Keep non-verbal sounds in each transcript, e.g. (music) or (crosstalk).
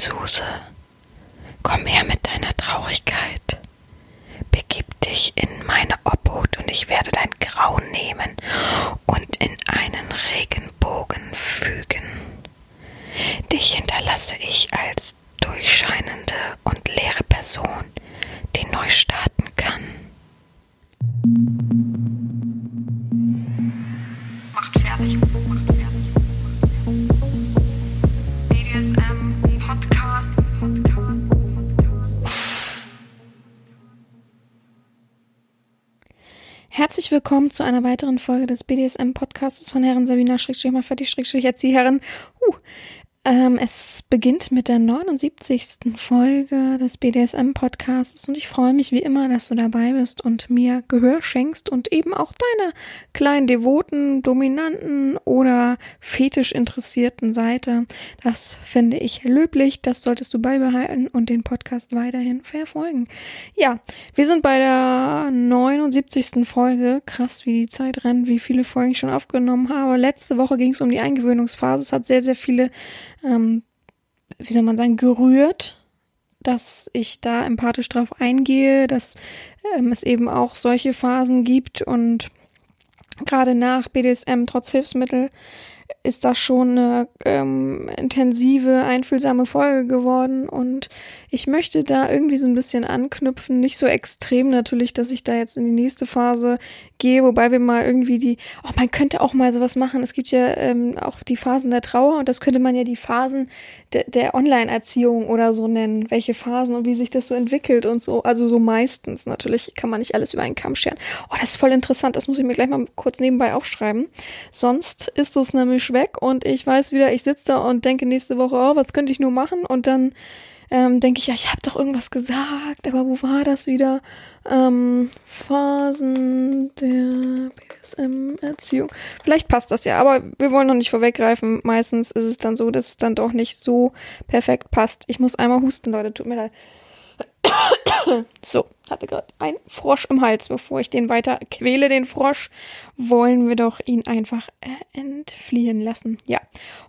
Suse, komm her mit deiner Traurigkeit. Begib dich in meine Obhut und ich werde dein Grauen nehmen und in einen Regenbogen fügen. Dich hinterlasse ich als durchscheinende und leere Person, die neu starten Herzlich willkommen zu einer weiteren Folge des BDSM-Podcasts von Herren Sabina Schrägstrich mal fertig Schrägstrich Erzieherin. Uh, ähm, es beginnt mit der 79. Folge des BDSM-Podcasts und ich freue mich wie immer, dass du dabei bist und mir Gehör schenkst und eben auch deiner kleinen devoten, dominanten oder fetisch interessierten Seite. Das finde ich löblich, das solltest du beibehalten und den Podcast weiterhin verfolgen. Ja, wir sind bei der 79. Folge. Krass, wie die Zeit rennt, wie viele Folgen ich schon aufgenommen habe. Letzte Woche ging es um die Eingewöhnungsphase. Es hat sehr, sehr viele ähm, wie soll man sagen, gerührt, dass ich da empathisch drauf eingehe, dass ähm, es eben auch solche Phasen gibt. Und gerade nach BDSM trotz Hilfsmittel ist das schon eine ähm, intensive, einfühlsame Folge geworden. Und ich möchte da irgendwie so ein bisschen anknüpfen, nicht so extrem natürlich, dass ich da jetzt in die nächste Phase gehe, wobei wir mal irgendwie die, oh, man könnte auch mal sowas machen. Es gibt ja ähm, auch die Phasen der Trauer und das könnte man ja die Phasen de der Online-Erziehung oder so nennen, welche Phasen und wie sich das so entwickelt und so. Also so meistens natürlich kann man nicht alles über einen Kamm scheren. Oh, das ist voll interessant. Das muss ich mir gleich mal kurz nebenbei aufschreiben. Sonst ist es nämlich weg und ich weiß wieder, ich sitze da und denke nächste Woche, oh, was könnte ich nur machen? Und dann ähm, denke ich, ja, ich habe doch irgendwas gesagt, aber wo war das wieder? Ähm, Phasen der BDSM-Erziehung. Vielleicht passt das ja, aber wir wollen noch nicht vorweggreifen. Meistens ist es dann so, dass es dann doch nicht so perfekt passt. Ich muss einmal husten, Leute, tut mir leid. So, hatte gerade ein Frosch im Hals. Bevor ich den weiter quäle, den Frosch, wollen wir doch ihn einfach entfliehen lassen. Ja,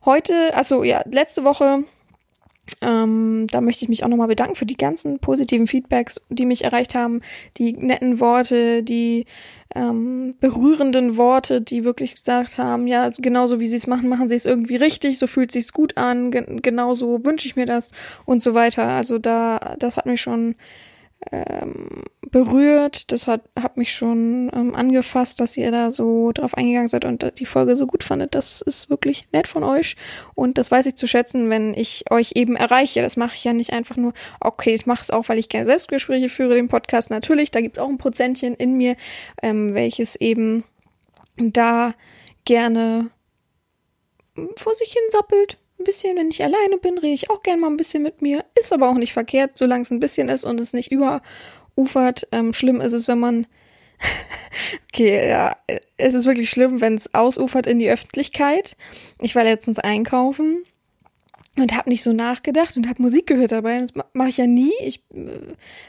heute, also ja, letzte Woche ähm, da möchte ich mich auch nochmal bedanken für die ganzen positiven Feedbacks, die mich erreicht haben, die netten Worte, die ähm, berührenden Worte, die wirklich gesagt haben, ja, also genauso wie sie es machen, machen sie es irgendwie richtig, so fühlt sich's gut an, gen genauso wünsche ich mir das und so weiter. Also da, das hat mich schon ähm, berührt. Das hat, hat mich schon ähm, angefasst, dass ihr da so drauf eingegangen seid und die Folge so gut fandet. Das ist wirklich nett von euch. Und das weiß ich zu schätzen, wenn ich euch eben erreiche. Das mache ich ja nicht einfach nur, okay, ich mache es auch, weil ich gerne Selbstgespräche führe, den Podcast. Natürlich, da gibt es auch ein Prozentchen in mir, ähm, welches eben da gerne vor sich hin sappelt ein bisschen, wenn ich alleine bin, rede ich auch gerne mal ein bisschen mit mir. Ist aber auch nicht verkehrt, solange es ein bisschen ist und es nicht überufert. Ähm, schlimm ist es, wenn man. (laughs) okay, ja, es ist wirklich schlimm, wenn es ausufert in die Öffentlichkeit. Ich war letztens einkaufen und habe nicht so nachgedacht und habe Musik gehört dabei. Das mache ich ja nie. Ich äh,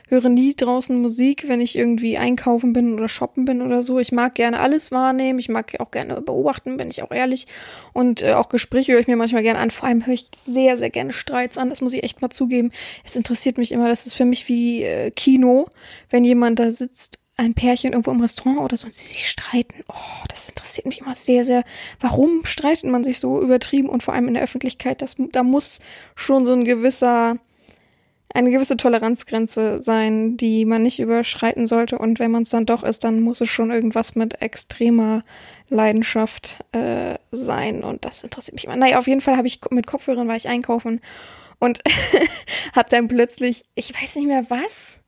höre nie draußen Musik, wenn ich irgendwie einkaufen bin oder shoppen bin oder so. Ich mag gerne alles wahrnehmen. Ich mag auch gerne beobachten, bin ich auch ehrlich. Und äh, auch Gespräche höre ich mir manchmal gerne an. Vor allem höre ich sehr, sehr gerne Streits an. Das muss ich echt mal zugeben. Es interessiert mich immer. Das ist für mich wie äh, Kino, wenn jemand da sitzt ein Pärchen irgendwo im Restaurant oder so und sie sich streiten. Oh, das interessiert mich immer sehr, sehr. Warum streitet man sich so übertrieben und vor allem in der Öffentlichkeit? Das, da muss schon so ein gewisser, eine gewisse Toleranzgrenze sein, die man nicht überschreiten sollte. Und wenn man es dann doch ist, dann muss es schon irgendwas mit extremer Leidenschaft äh, sein. Und das interessiert mich immer. Naja, auf jeden Fall habe ich mit Kopfhörern war ich einkaufen und (laughs) habe dann plötzlich, ich weiß nicht mehr was,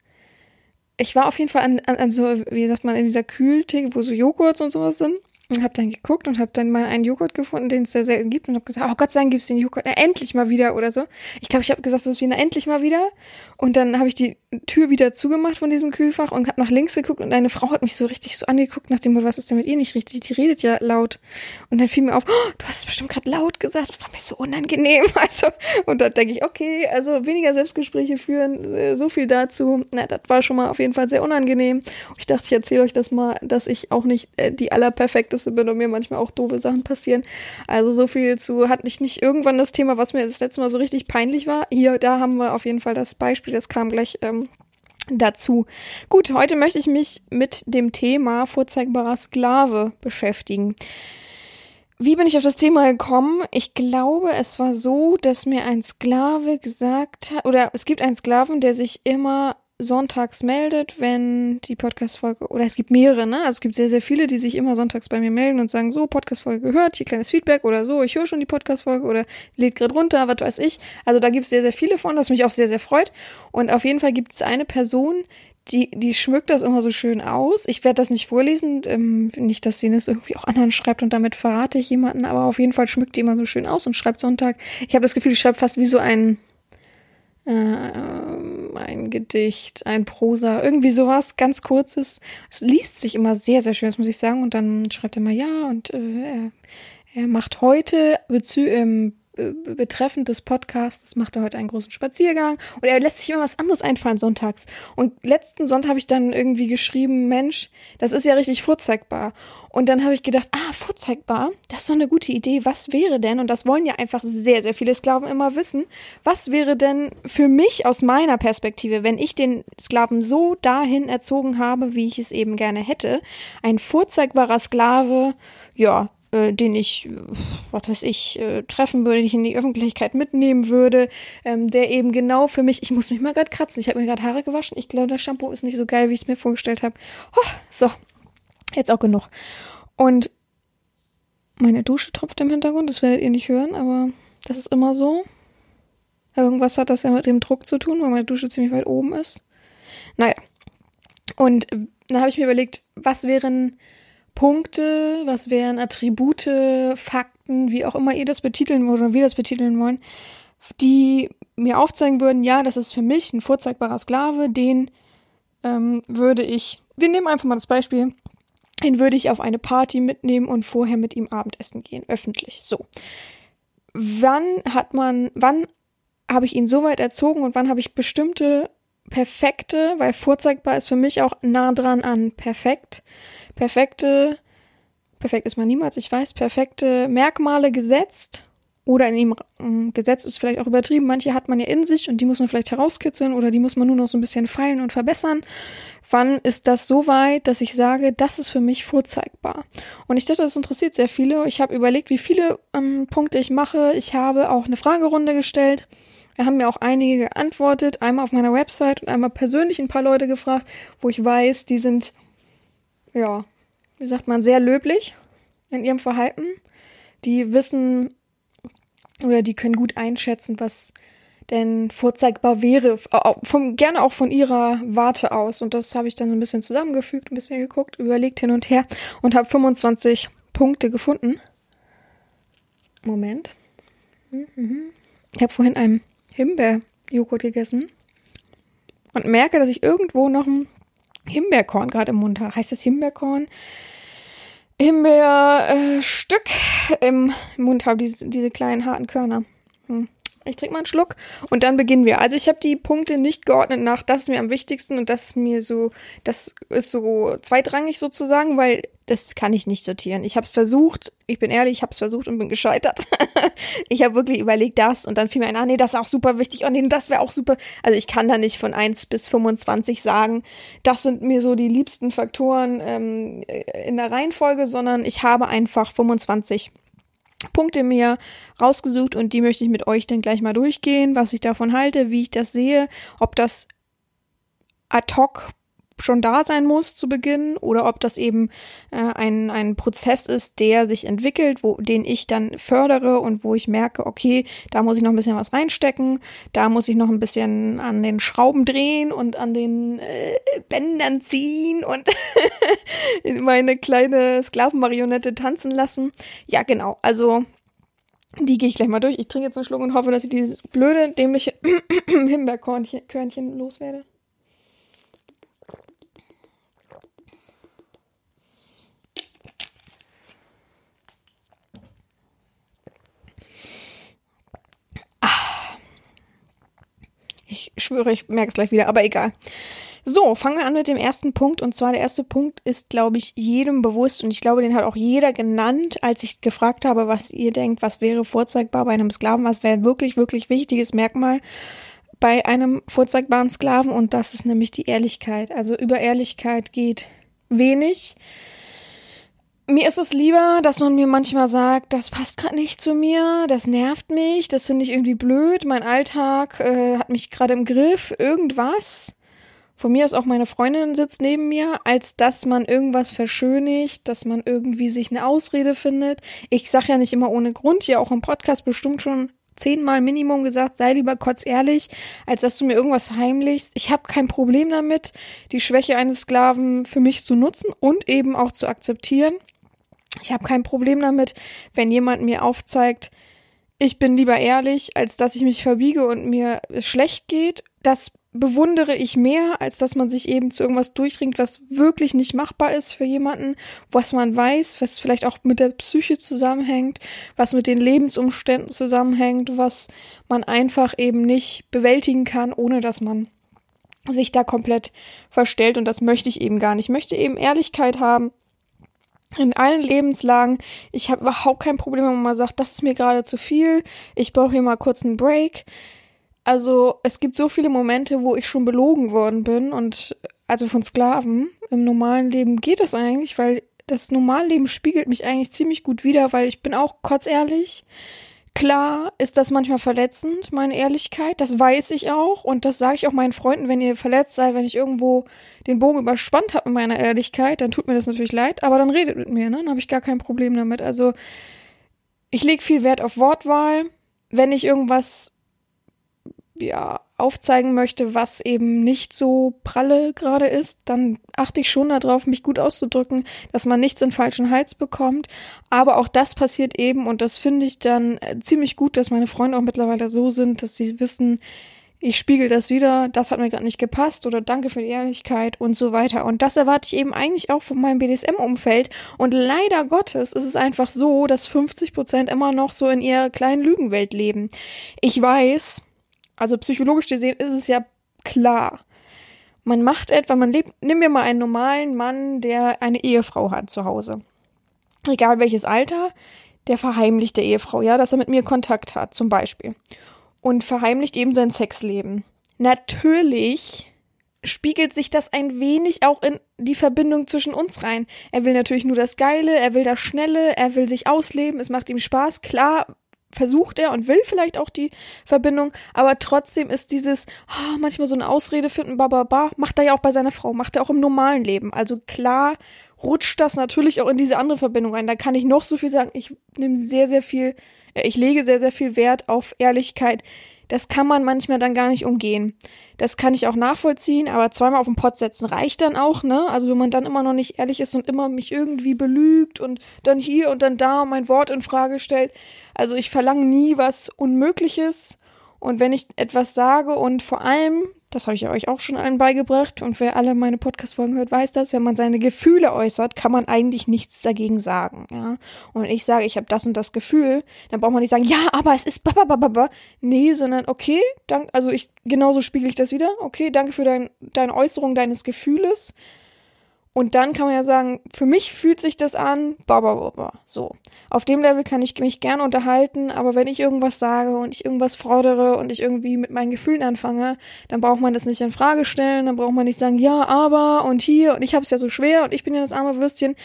ich war auf jeden Fall an, an, an so, wie sagt man, in dieser Kühltheke, wo so Joghurts und sowas sind. Und habe dann geguckt und habe dann mal einen Joghurt gefunden, den es sehr selten gibt und habe gesagt, oh Gott sei Dank gibt's den Joghurt, na, endlich mal wieder oder so. Ich glaube, ich habe gesagt, so was wie, na, endlich mal wieder. Und dann habe ich die Tür wieder zugemacht von diesem Kühlfach und habe nach links geguckt und eine Frau hat mich so richtig so angeguckt nach dem was ist denn mit ihr nicht richtig? Die redet ja laut. Und dann fiel mir auf, oh, du hast es bestimmt gerade laut gesagt. Das war mir so unangenehm. (laughs) Also, und da denke ich, okay, also weniger Selbstgespräche führen, äh, so viel dazu. Na, das war schon mal auf jeden Fall sehr unangenehm. Und ich dachte, ich erzähle euch das mal, dass ich auch nicht äh, die allerperfekteste bin und mir manchmal auch doofe Sachen passieren. Also so viel zu, hatte ich nicht irgendwann das Thema, was mir das letzte Mal so richtig peinlich war. Hier, da haben wir auf jeden Fall das Beispiel, das kam gleich ähm, dazu. Gut, heute möchte ich mich mit dem Thema vorzeigbarer Sklave beschäftigen. Wie bin ich auf das Thema gekommen? Ich glaube, es war so, dass mir ein Sklave gesagt hat, oder es gibt einen Sklaven, der sich immer sonntags meldet, wenn die Podcast-Folge, oder es gibt mehrere, ne? Also es gibt sehr, sehr viele, die sich immer sonntags bei mir melden und sagen, so, Podcast-Folge gehört, hier kleines Feedback oder so, ich höre schon die Podcast-Folge oder lädt gerade runter, was weiß ich. Also da gibt es sehr, sehr viele von, das mich auch sehr, sehr freut. Und auf jeden Fall gibt es eine Person, die, die schmückt das immer so schön aus. Ich werde das nicht vorlesen, ähm, nicht, dass sie das irgendwie auch anderen schreibt und damit verrate ich jemanden, aber auf jeden Fall schmückt die immer so schön aus und schreibt Sonntag. Ich habe das Gefühl, die schreibt fast wie so ein äh, ein Gedicht, ein Prosa, irgendwie sowas ganz kurzes. Es liest sich immer sehr, sehr schön, das muss ich sagen. Und dann schreibt er mal ja und äh, er, er macht heute bezü ähm, betreffend des Podcasts macht er heute einen großen Spaziergang und er lässt sich immer was anderes einfallen sonntags. Und letzten Sonntag habe ich dann irgendwie geschrieben, Mensch, das ist ja richtig vorzeigbar. Und dann habe ich gedacht, ah, vorzeigbar, das ist doch eine gute Idee. Was wäre denn, und das wollen ja einfach sehr, sehr viele Sklaven immer wissen, was wäre denn für mich aus meiner Perspektive, wenn ich den Sklaven so dahin erzogen habe, wie ich es eben gerne hätte, ein vorzeigbarer Sklave, ja, äh, den ich, was weiß ich, äh, treffen würde, den ich in die Öffentlichkeit mitnehmen würde, ähm, der eben genau für mich, ich muss mich mal gerade kratzen, ich habe mir gerade Haare gewaschen, ich glaube, das Shampoo ist nicht so geil, wie ich es mir vorgestellt habe. Oh, so, jetzt auch genug. Und meine Dusche tropft im Hintergrund, das werdet ihr nicht hören, aber das ist immer so. Irgendwas hat das ja mit dem Druck zu tun, weil meine Dusche ziemlich weit oben ist. Naja. Und äh, dann habe ich mir überlegt, was wären Punkte, was wären Attribute, Fakten, wie auch immer ihr das betiteln wollt oder wir das betiteln wollen, die mir aufzeigen würden, ja, das ist für mich ein vorzeigbarer Sklave, den ähm, würde ich, wir nehmen einfach mal das Beispiel, den würde ich auf eine Party mitnehmen und vorher mit ihm Abendessen gehen, öffentlich. So. Wann hat man, wann habe ich ihn so weit erzogen und wann habe ich bestimmte perfekte, weil vorzeigbar ist für mich auch nah dran an perfekt, perfekte, perfekt ist man niemals, ich weiß, perfekte Merkmale gesetzt oder in ihm ähm, gesetzt ist vielleicht auch übertrieben. Manche hat man ja in sich und die muss man vielleicht herauskitzeln oder die muss man nur noch so ein bisschen feilen und verbessern. Wann ist das so weit, dass ich sage, das ist für mich vorzeigbar? Und ich dachte, das interessiert sehr viele. Ich habe überlegt, wie viele ähm, Punkte ich mache. Ich habe auch eine Fragerunde gestellt. Da haben mir auch einige geantwortet, einmal auf meiner Website und einmal persönlich ein paar Leute gefragt, wo ich weiß, die sind ja, wie sagt man, sehr löblich in ihrem Verhalten. Die wissen oder die können gut einschätzen, was denn vorzeigbar wäre, vom, gerne auch von ihrer Warte aus. Und das habe ich dann so ein bisschen zusammengefügt, ein bisschen geguckt, überlegt hin und her und habe 25 Punkte gefunden. Moment. Mhm. Ich habe vorhin einen Himbeerjoghurt gegessen und merke, dass ich irgendwo noch ein Himbeerkorn gerade im Mund habe. Heißt das Himbeerkorn? Himbeerstück äh, im Mund habe, diese, diese kleinen harten Körner. Hm. Ich trinke mal einen Schluck und dann beginnen wir. Also ich habe die Punkte nicht geordnet nach, das ist mir am wichtigsten und das ist mir so, das ist so zweitrangig sozusagen, weil das kann ich nicht sortieren. Ich habe es versucht, ich bin ehrlich, ich habe es versucht und bin gescheitert. (laughs) ich habe wirklich überlegt, das und dann fiel mir ein, ah nee, das ist auch super wichtig, oh nee, das wäre auch super. Also ich kann da nicht von 1 bis 25 sagen, das sind mir so die liebsten Faktoren ähm, in der Reihenfolge, sondern ich habe einfach 25 Punkte mir rausgesucht und die möchte ich mit euch dann gleich mal durchgehen, was ich davon halte, wie ich das sehe, ob das ad hoc schon da sein muss zu Beginn oder ob das eben äh, ein, ein Prozess ist, der sich entwickelt, wo, den ich dann fördere und wo ich merke, okay, da muss ich noch ein bisschen was reinstecken, da muss ich noch ein bisschen an den Schrauben drehen und an den äh, Bändern ziehen und (laughs) meine kleine Sklavenmarionette tanzen lassen. Ja, genau. Also die gehe ich gleich mal durch. Ich trinke jetzt einen Schluck und hoffe, dass ich dieses blöde, dämliche (clears throat) Himbeerkörnchen loswerde. Ich schwöre, ich merke es gleich wieder, aber egal. So, fangen wir an mit dem ersten Punkt. Und zwar der erste Punkt ist, glaube ich, jedem bewusst. Und ich glaube, den hat auch jeder genannt, als ich gefragt habe, was ihr denkt, was wäre vorzeigbar bei einem Sklaven, was wäre ein wirklich, wirklich wichtiges Merkmal bei einem vorzeigbaren Sklaven. Und das ist nämlich die Ehrlichkeit. Also über Ehrlichkeit geht wenig. Mir ist es lieber, dass man mir manchmal sagt, das passt gerade nicht zu mir, das nervt mich, das finde ich irgendwie blöd, mein Alltag äh, hat mich gerade im Griff, irgendwas von mir aus auch meine Freundin sitzt neben mir, als dass man irgendwas verschönigt, dass man irgendwie sich eine Ausrede findet. Ich sage ja nicht immer ohne Grund, ja auch im Podcast bestimmt schon zehnmal Minimum gesagt, sei lieber kurz ehrlich, als dass du mir irgendwas heimlichst. Ich habe kein Problem damit, die Schwäche eines Sklaven für mich zu nutzen und eben auch zu akzeptieren. Ich habe kein Problem damit, wenn jemand mir aufzeigt, ich bin lieber ehrlich, als dass ich mich verbiege und mir schlecht geht. Das bewundere ich mehr, als dass man sich eben zu irgendwas durchringt, was wirklich nicht machbar ist für jemanden, was man weiß, was vielleicht auch mit der Psyche zusammenhängt, was mit den Lebensumständen zusammenhängt, was man einfach eben nicht bewältigen kann, ohne dass man sich da komplett verstellt und das möchte ich eben gar nicht. Ich möchte eben Ehrlichkeit haben in allen Lebenslagen. Ich habe überhaupt kein Problem, wenn man mal sagt, das ist mir gerade zu viel, ich brauche hier mal kurz einen Break. Also es gibt so viele Momente, wo ich schon belogen worden bin und also von Sklaven. Im normalen Leben geht das eigentlich, weil das Normalleben spiegelt mich eigentlich ziemlich gut wider, weil ich bin auch ehrlich. Klar ist das manchmal verletzend, meine Ehrlichkeit, das weiß ich auch und das sage ich auch meinen Freunden, wenn ihr verletzt seid, wenn ich irgendwo den Bogen überspannt habe mit meiner Ehrlichkeit, dann tut mir das natürlich leid, aber dann redet mit mir, ne? Dann habe ich gar kein Problem damit. Also ich lege viel Wert auf Wortwahl. Wenn ich irgendwas ja, aufzeigen möchte, was eben nicht so pralle gerade ist, dann achte ich schon darauf, mich gut auszudrücken, dass man nichts in falschen Hals bekommt. Aber auch das passiert eben und das finde ich dann äh, ziemlich gut, dass meine Freunde auch mittlerweile so sind, dass sie wissen, ich spiegel das wieder, das hat mir gerade nicht gepasst oder danke für die Ehrlichkeit und so weiter. Und das erwarte ich eben eigentlich auch von meinem BDSM-Umfeld. Und leider Gottes ist es einfach so, dass 50 Prozent immer noch so in ihrer kleinen Lügenwelt leben. Ich weiß, also psychologisch gesehen ist es ja klar. Man macht etwa, man lebt, nimm mir mal einen normalen Mann, der eine Ehefrau hat zu Hause. Egal welches Alter, der verheimlicht der Ehefrau, ja, dass er mit mir Kontakt hat, zum Beispiel. Und verheimlicht eben sein Sexleben. Natürlich spiegelt sich das ein wenig auch in die Verbindung zwischen uns rein. Er will natürlich nur das Geile, er will das Schnelle, er will sich ausleben, es macht ihm Spaß. Klar versucht er und will vielleicht auch die Verbindung, aber trotzdem ist dieses oh, manchmal so eine Ausrede finden, bababa, macht er ja auch bei seiner Frau, macht er auch im normalen Leben. Also klar rutscht das natürlich auch in diese andere Verbindung ein. Da kann ich noch so viel sagen. Ich nehme sehr, sehr viel, äh, ich lege sehr, sehr viel Wert auf Ehrlichkeit das kann man manchmal dann gar nicht umgehen. Das kann ich auch nachvollziehen, aber zweimal auf den Pott setzen reicht dann auch, ne? Also wenn man dann immer noch nicht ehrlich ist und immer mich irgendwie belügt und dann hier und dann da mein Wort in Frage stellt. Also ich verlange nie was Unmögliches und wenn ich etwas sage und vor allem, das habe ich euch auch schon allen beigebracht und wer alle meine Podcast-Folgen hört, weiß das, wenn man seine Gefühle äußert, kann man eigentlich nichts dagegen sagen, ja. Und ich sage, ich habe das und das Gefühl, dann braucht man nicht sagen, ja, aber es ist bababababa. Nee, sondern okay, dank, also ich, genauso spiegel ich das wieder. Okay, danke für dein, deine Äußerung deines Gefühles. Und dann kann man ja sagen, für mich fühlt sich das an, babababa. So. Auf dem Level kann ich mich gerne unterhalten, aber wenn ich irgendwas sage und ich irgendwas fordere und ich irgendwie mit meinen Gefühlen anfange, dann braucht man das nicht in Frage stellen, dann braucht man nicht sagen, ja, aber und hier und ich habe es ja so schwer und ich bin ja das arme Würstchen.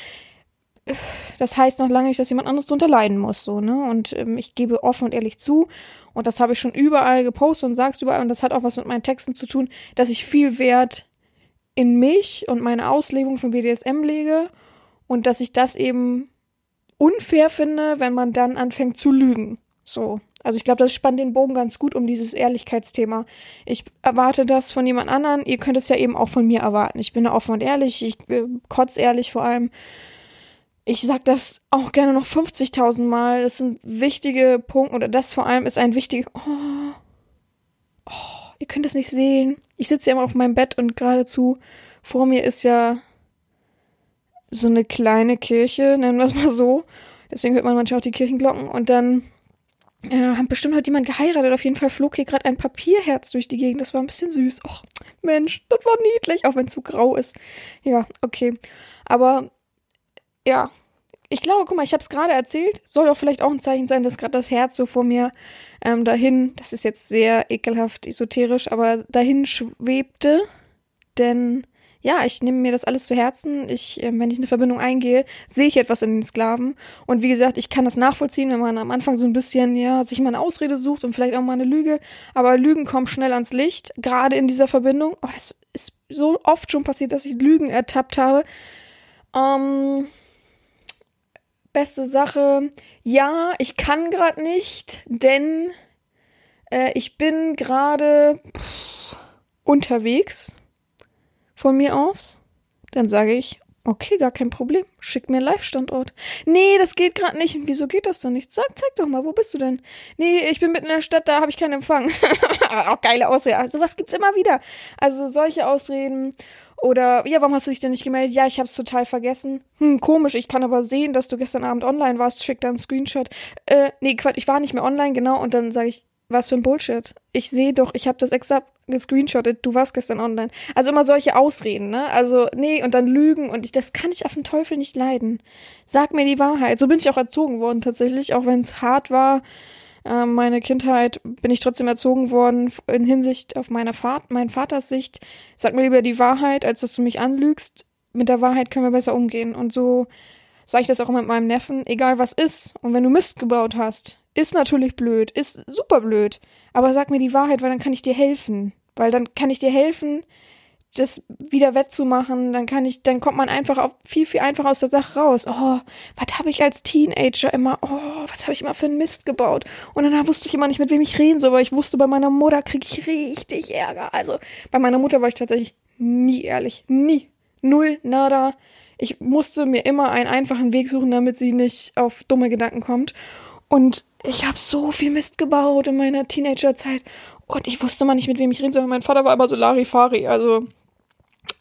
Das heißt noch lange nicht, dass jemand anderes drunter leiden muss, so, ne? Und ähm, ich gebe offen und ehrlich zu, und das habe ich schon überall gepostet und sag's überall, und das hat auch was mit meinen Texten zu tun, dass ich viel Wert in mich und meine Auslebung von BDSM lege und dass ich das eben unfair finde, wenn man dann anfängt zu lügen. So. Also ich glaube, das spannt den Bogen ganz gut um dieses Ehrlichkeitsthema. Ich erwarte das von jemand anderen. Ihr könnt es ja eben auch von mir erwarten. Ich bin da offen und ehrlich. Ich äh, kotz ehrlich vor allem. Ich sag das auch gerne noch 50.000 Mal. Das sind wichtige Punkte oder das vor allem ist ein wichtiger. Oh, oh, ihr könnt das nicht sehen ich sitze ja immer auf meinem Bett und geradezu vor mir ist ja so eine kleine Kirche, nennen wir es mal so. Deswegen hört man manchmal auch die Kirchenglocken. Und dann Ja, haben bestimmt hat jemand geheiratet. Auf jeden Fall flog hier gerade ein Papierherz durch die Gegend. Das war ein bisschen süß. Och, Mensch, das war niedlich, auch wenn es so grau ist. Ja, okay. Aber ja, ich glaube, guck mal, ich habe es gerade erzählt. Soll doch vielleicht auch ein Zeichen sein, dass gerade das Herz so vor mir ähm, dahin, das ist jetzt sehr ekelhaft esoterisch, aber dahin schwebte. Denn ja, ich nehme mir das alles zu Herzen. Ich, äh, wenn ich eine Verbindung eingehe, sehe ich etwas in den Sklaven. Und wie gesagt, ich kann das nachvollziehen, wenn man am Anfang so ein bisschen, ja, sich mal eine Ausrede sucht und vielleicht auch mal eine Lüge. Aber Lügen kommen schnell ans Licht, gerade in dieser Verbindung. Oh, das ist so oft schon passiert, dass ich Lügen ertappt habe. Ähm, beste Sache. Ja, ich kann gerade nicht, denn äh, ich bin gerade unterwegs von mir aus, dann sage ich, okay, gar kein Problem, schick mir Live-Standort. Nee, das geht gerade nicht. Wieso geht das denn nicht? Sag, zeig doch mal, wo bist du denn? Nee, ich bin mitten in der Stadt, da habe ich keinen Empfang. (laughs) Auch geile Ausrede. Also was gibt's immer wieder. Also solche Ausreden. Oder, ja, warum hast du dich denn nicht gemeldet? Ja, ich hab's total vergessen. Hm, komisch, ich kann aber sehen, dass du gestern Abend online warst. Schick da einen Screenshot. Äh, nee, Quatsch, ich war nicht mehr online, genau. Und dann sage ich, was für ein Bullshit. Ich sehe doch, ich habe das extra gescreenshottet, du warst gestern online. Also immer solche Ausreden, ne? Also, nee, und dann Lügen und ich, das kann ich auf den Teufel nicht leiden. Sag mir die Wahrheit. So bin ich auch erzogen worden, tatsächlich, auch wenn es hart war. Äh, meine Kindheit bin ich trotzdem erzogen worden in Hinsicht auf meine Vater, meinen Vaters Sicht. Sag mir lieber die Wahrheit, als dass du mich anlügst. Mit der Wahrheit können wir besser umgehen. Und so sage ich das auch mit meinem Neffen, egal was ist. Und wenn du Mist gebaut hast, ist natürlich blöd, ist super blöd. Aber sag mir die Wahrheit, weil dann kann ich dir helfen. Weil dann kann ich dir helfen, das wieder wettzumachen. Dann kann ich, dann kommt man einfach auf, viel, viel einfacher aus der Sache raus. Oh, was habe ich als Teenager immer, oh, was habe ich immer für einen Mist gebaut? Und dann wusste ich immer nicht, mit wem ich reden soll, weil ich wusste, bei meiner Mutter kriege ich richtig Ärger. Also bei meiner Mutter war ich tatsächlich nie ehrlich. Nie. Null, nada. Ich musste mir immer einen einfachen Weg suchen, damit sie nicht auf dumme Gedanken kommt. Und ich habe so viel Mist gebaut in meiner Teenagerzeit und ich wusste mal nicht, mit wem ich reden soll. Mein Vater war immer so Larifari, also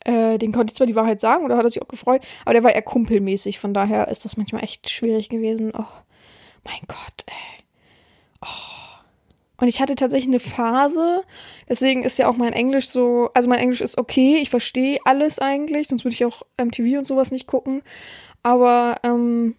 äh, den konnte ich zwar die Wahrheit sagen oder hat er sich auch gefreut, aber der war eher kumpelmäßig, von daher ist das manchmal echt schwierig gewesen. Oh, mein Gott, ey. Oh. Und ich hatte tatsächlich eine Phase, deswegen ist ja auch mein Englisch so, also mein Englisch ist okay, ich verstehe alles eigentlich, sonst würde ich auch MTV und sowas nicht gucken. Aber ähm,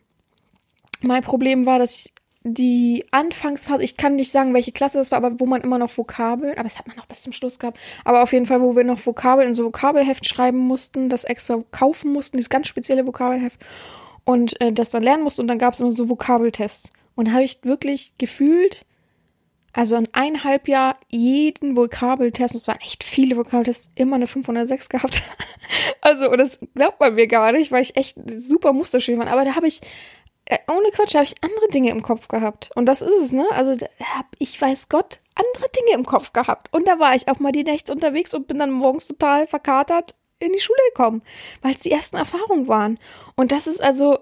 mein Problem war, dass ich die Anfangsphase, ich kann nicht sagen, welche Klasse das war, aber wo man immer noch Vokabeln, aber es hat man noch bis zum Schluss gehabt, aber auf jeden Fall, wo wir noch Vokabeln in so Vokabelheft schreiben mussten, das extra kaufen mussten, dieses ganz spezielle Vokabelheft und äh, das dann lernen mussten und dann gab es immer so Vokabeltests. Und habe ich wirklich gefühlt, also in eineinhalb Jahr jeden Vokabeltest, und es waren echt viele Vokabeltests, immer eine 506 gehabt. (laughs) also, und das glaubt man mir gar nicht, weil ich echt super Musterschön war. Aber da habe ich ohne Quatsch, habe ich andere Dinge im Kopf gehabt. Und das ist es, ne? Also habe ich, weiß Gott, andere Dinge im Kopf gehabt. Und da war ich auch mal die Nächte unterwegs und bin dann morgens total verkatert in die Schule gekommen, weil es die ersten Erfahrungen waren. Und das ist also,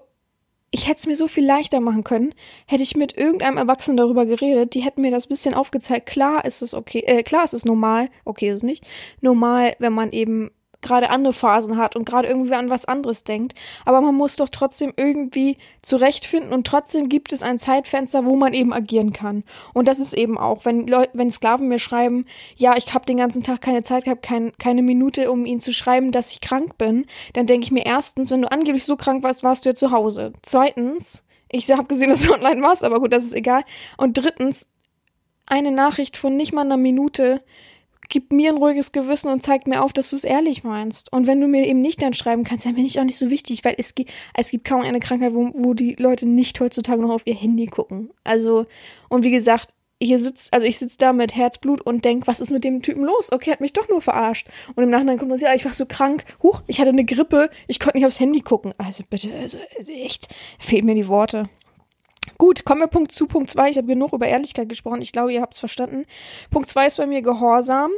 ich hätte es mir so viel leichter machen können, hätte ich mit irgendeinem Erwachsenen darüber geredet, die hätten mir das bisschen aufgezeigt. Klar ist es okay, äh, klar ist es normal, okay ist es nicht, normal, wenn man eben gerade andere Phasen hat und gerade irgendwie an was anderes denkt. Aber man muss doch trotzdem irgendwie zurechtfinden und trotzdem gibt es ein Zeitfenster, wo man eben agieren kann. Und das ist eben auch, wenn Leute, wenn Sklaven mir schreiben, ja, ich habe den ganzen Tag keine Zeit gehabt, kein, keine Minute, um ihnen zu schreiben, dass ich krank bin, dann denke ich mir erstens, wenn du angeblich so krank warst, warst du ja zu Hause. Zweitens, ich habe gesehen, dass du (laughs) online warst, aber gut, das ist egal. Und drittens, eine Nachricht von nicht mal einer Minute gibt mir ein ruhiges Gewissen und zeigt mir auf, dass du es ehrlich meinst. Und wenn du mir eben nicht dann schreiben kannst, dann bin ich auch nicht so wichtig, weil es, gibt, es gibt kaum eine Krankheit, wo, wo die Leute nicht heutzutage noch auf ihr Handy gucken. Also, und wie gesagt, hier sitzt, also ich sitze da mit Herzblut und denk, was ist mit dem Typen los? Okay, hat mich doch nur verarscht. Und im Nachhinein kommt das, ja, ich war so krank, huch, ich hatte eine Grippe, ich konnte nicht aufs Handy gucken. Also bitte, also echt, fehlen mir die Worte. Gut, kommen wir Punkt zu Punkt zwei. Ich habe genug über Ehrlichkeit gesprochen. Ich glaube, ihr habt es verstanden. Punkt zwei ist bei mir Gehorsam.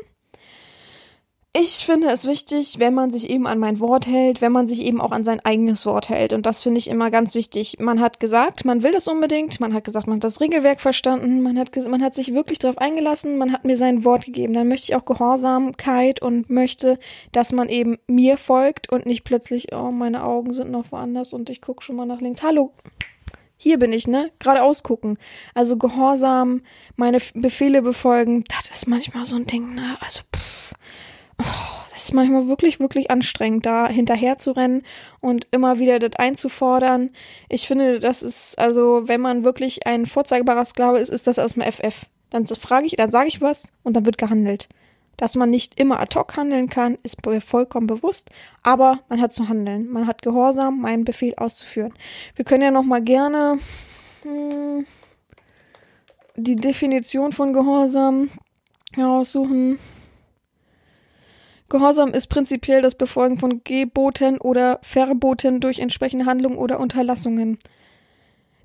Ich finde es wichtig, wenn man sich eben an mein Wort hält, wenn man sich eben auch an sein eigenes Wort hält. Und das finde ich immer ganz wichtig. Man hat gesagt, man will das unbedingt. Man hat gesagt, man hat das Regelwerk verstanden. Man hat, man hat sich wirklich darauf eingelassen. Man hat mir sein Wort gegeben. Dann möchte ich auch Gehorsamkeit und möchte, dass man eben mir folgt und nicht plötzlich, oh, meine Augen sind noch woanders und ich gucke schon mal nach links. Hallo, hier bin ich, ne? Geradeaus gucken. Also Gehorsam, meine Befehle befolgen, das ist manchmal so ein Ding, ne? Also, pff, oh, das ist manchmal wirklich, wirklich anstrengend, da hinterher zu rennen und immer wieder das einzufordern. Ich finde, das ist, also, wenn man wirklich ein vorzeigbarer Sklave ist, ist das aus dem FF. Dann frage ich, dann sage ich was und dann wird gehandelt. Dass man nicht immer ad hoc handeln kann, ist mir vollkommen bewusst, aber man hat zu handeln. Man hat Gehorsam, meinen Befehl auszuführen. Wir können ja noch mal gerne hm, die Definition von Gehorsam heraussuchen. Gehorsam ist prinzipiell das Befolgen von Geboten oder Verboten durch entsprechende Handlungen oder Unterlassungen.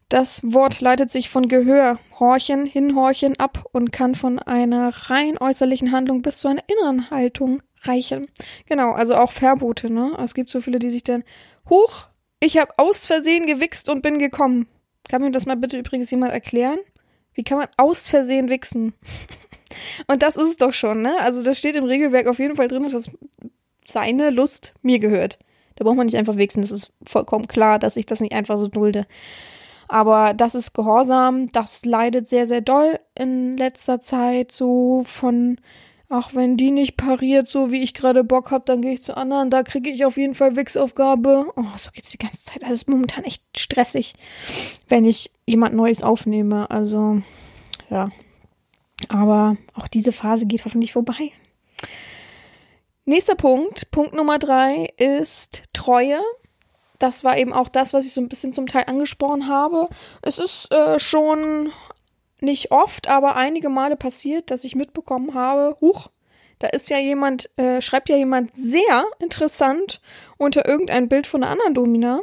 Das Wort leitet sich von Gehör, Horchen, Hinhorchen ab und kann von einer rein äußerlichen Handlung bis zu einer inneren Haltung reichen. Genau, also auch Verbote, ne? Es gibt so viele, die sich dann, huch, ich habe aus Versehen gewichst und bin gekommen. Kann mir das mal bitte übrigens jemand erklären? Wie kann man aus Versehen wichsen? (laughs) und das ist es doch schon, ne? Also das steht im Regelwerk auf jeden Fall drin, dass seine Lust mir gehört. Da braucht man nicht einfach wichsen, das ist vollkommen klar, dass ich das nicht einfach so dulde. Aber das ist Gehorsam, das leidet sehr, sehr doll in letzter Zeit, so von, ach, wenn die nicht pariert, so wie ich gerade Bock hab, dann gehe ich zu anderen, da kriege ich auf jeden Fall Wichsaufgabe. Oh, so geht's die ganze Zeit. Das ist momentan echt stressig, wenn ich jemand Neues aufnehme. Also, ja. Aber auch diese Phase geht hoffentlich vorbei. Nächster Punkt, Punkt Nummer drei ist Treue das war eben auch das, was ich so ein bisschen zum Teil angesprochen habe. Es ist äh, schon nicht oft, aber einige Male passiert, dass ich mitbekommen habe, huch, da ist ja jemand, äh, schreibt ja jemand sehr interessant unter irgendein Bild von einer anderen Domina.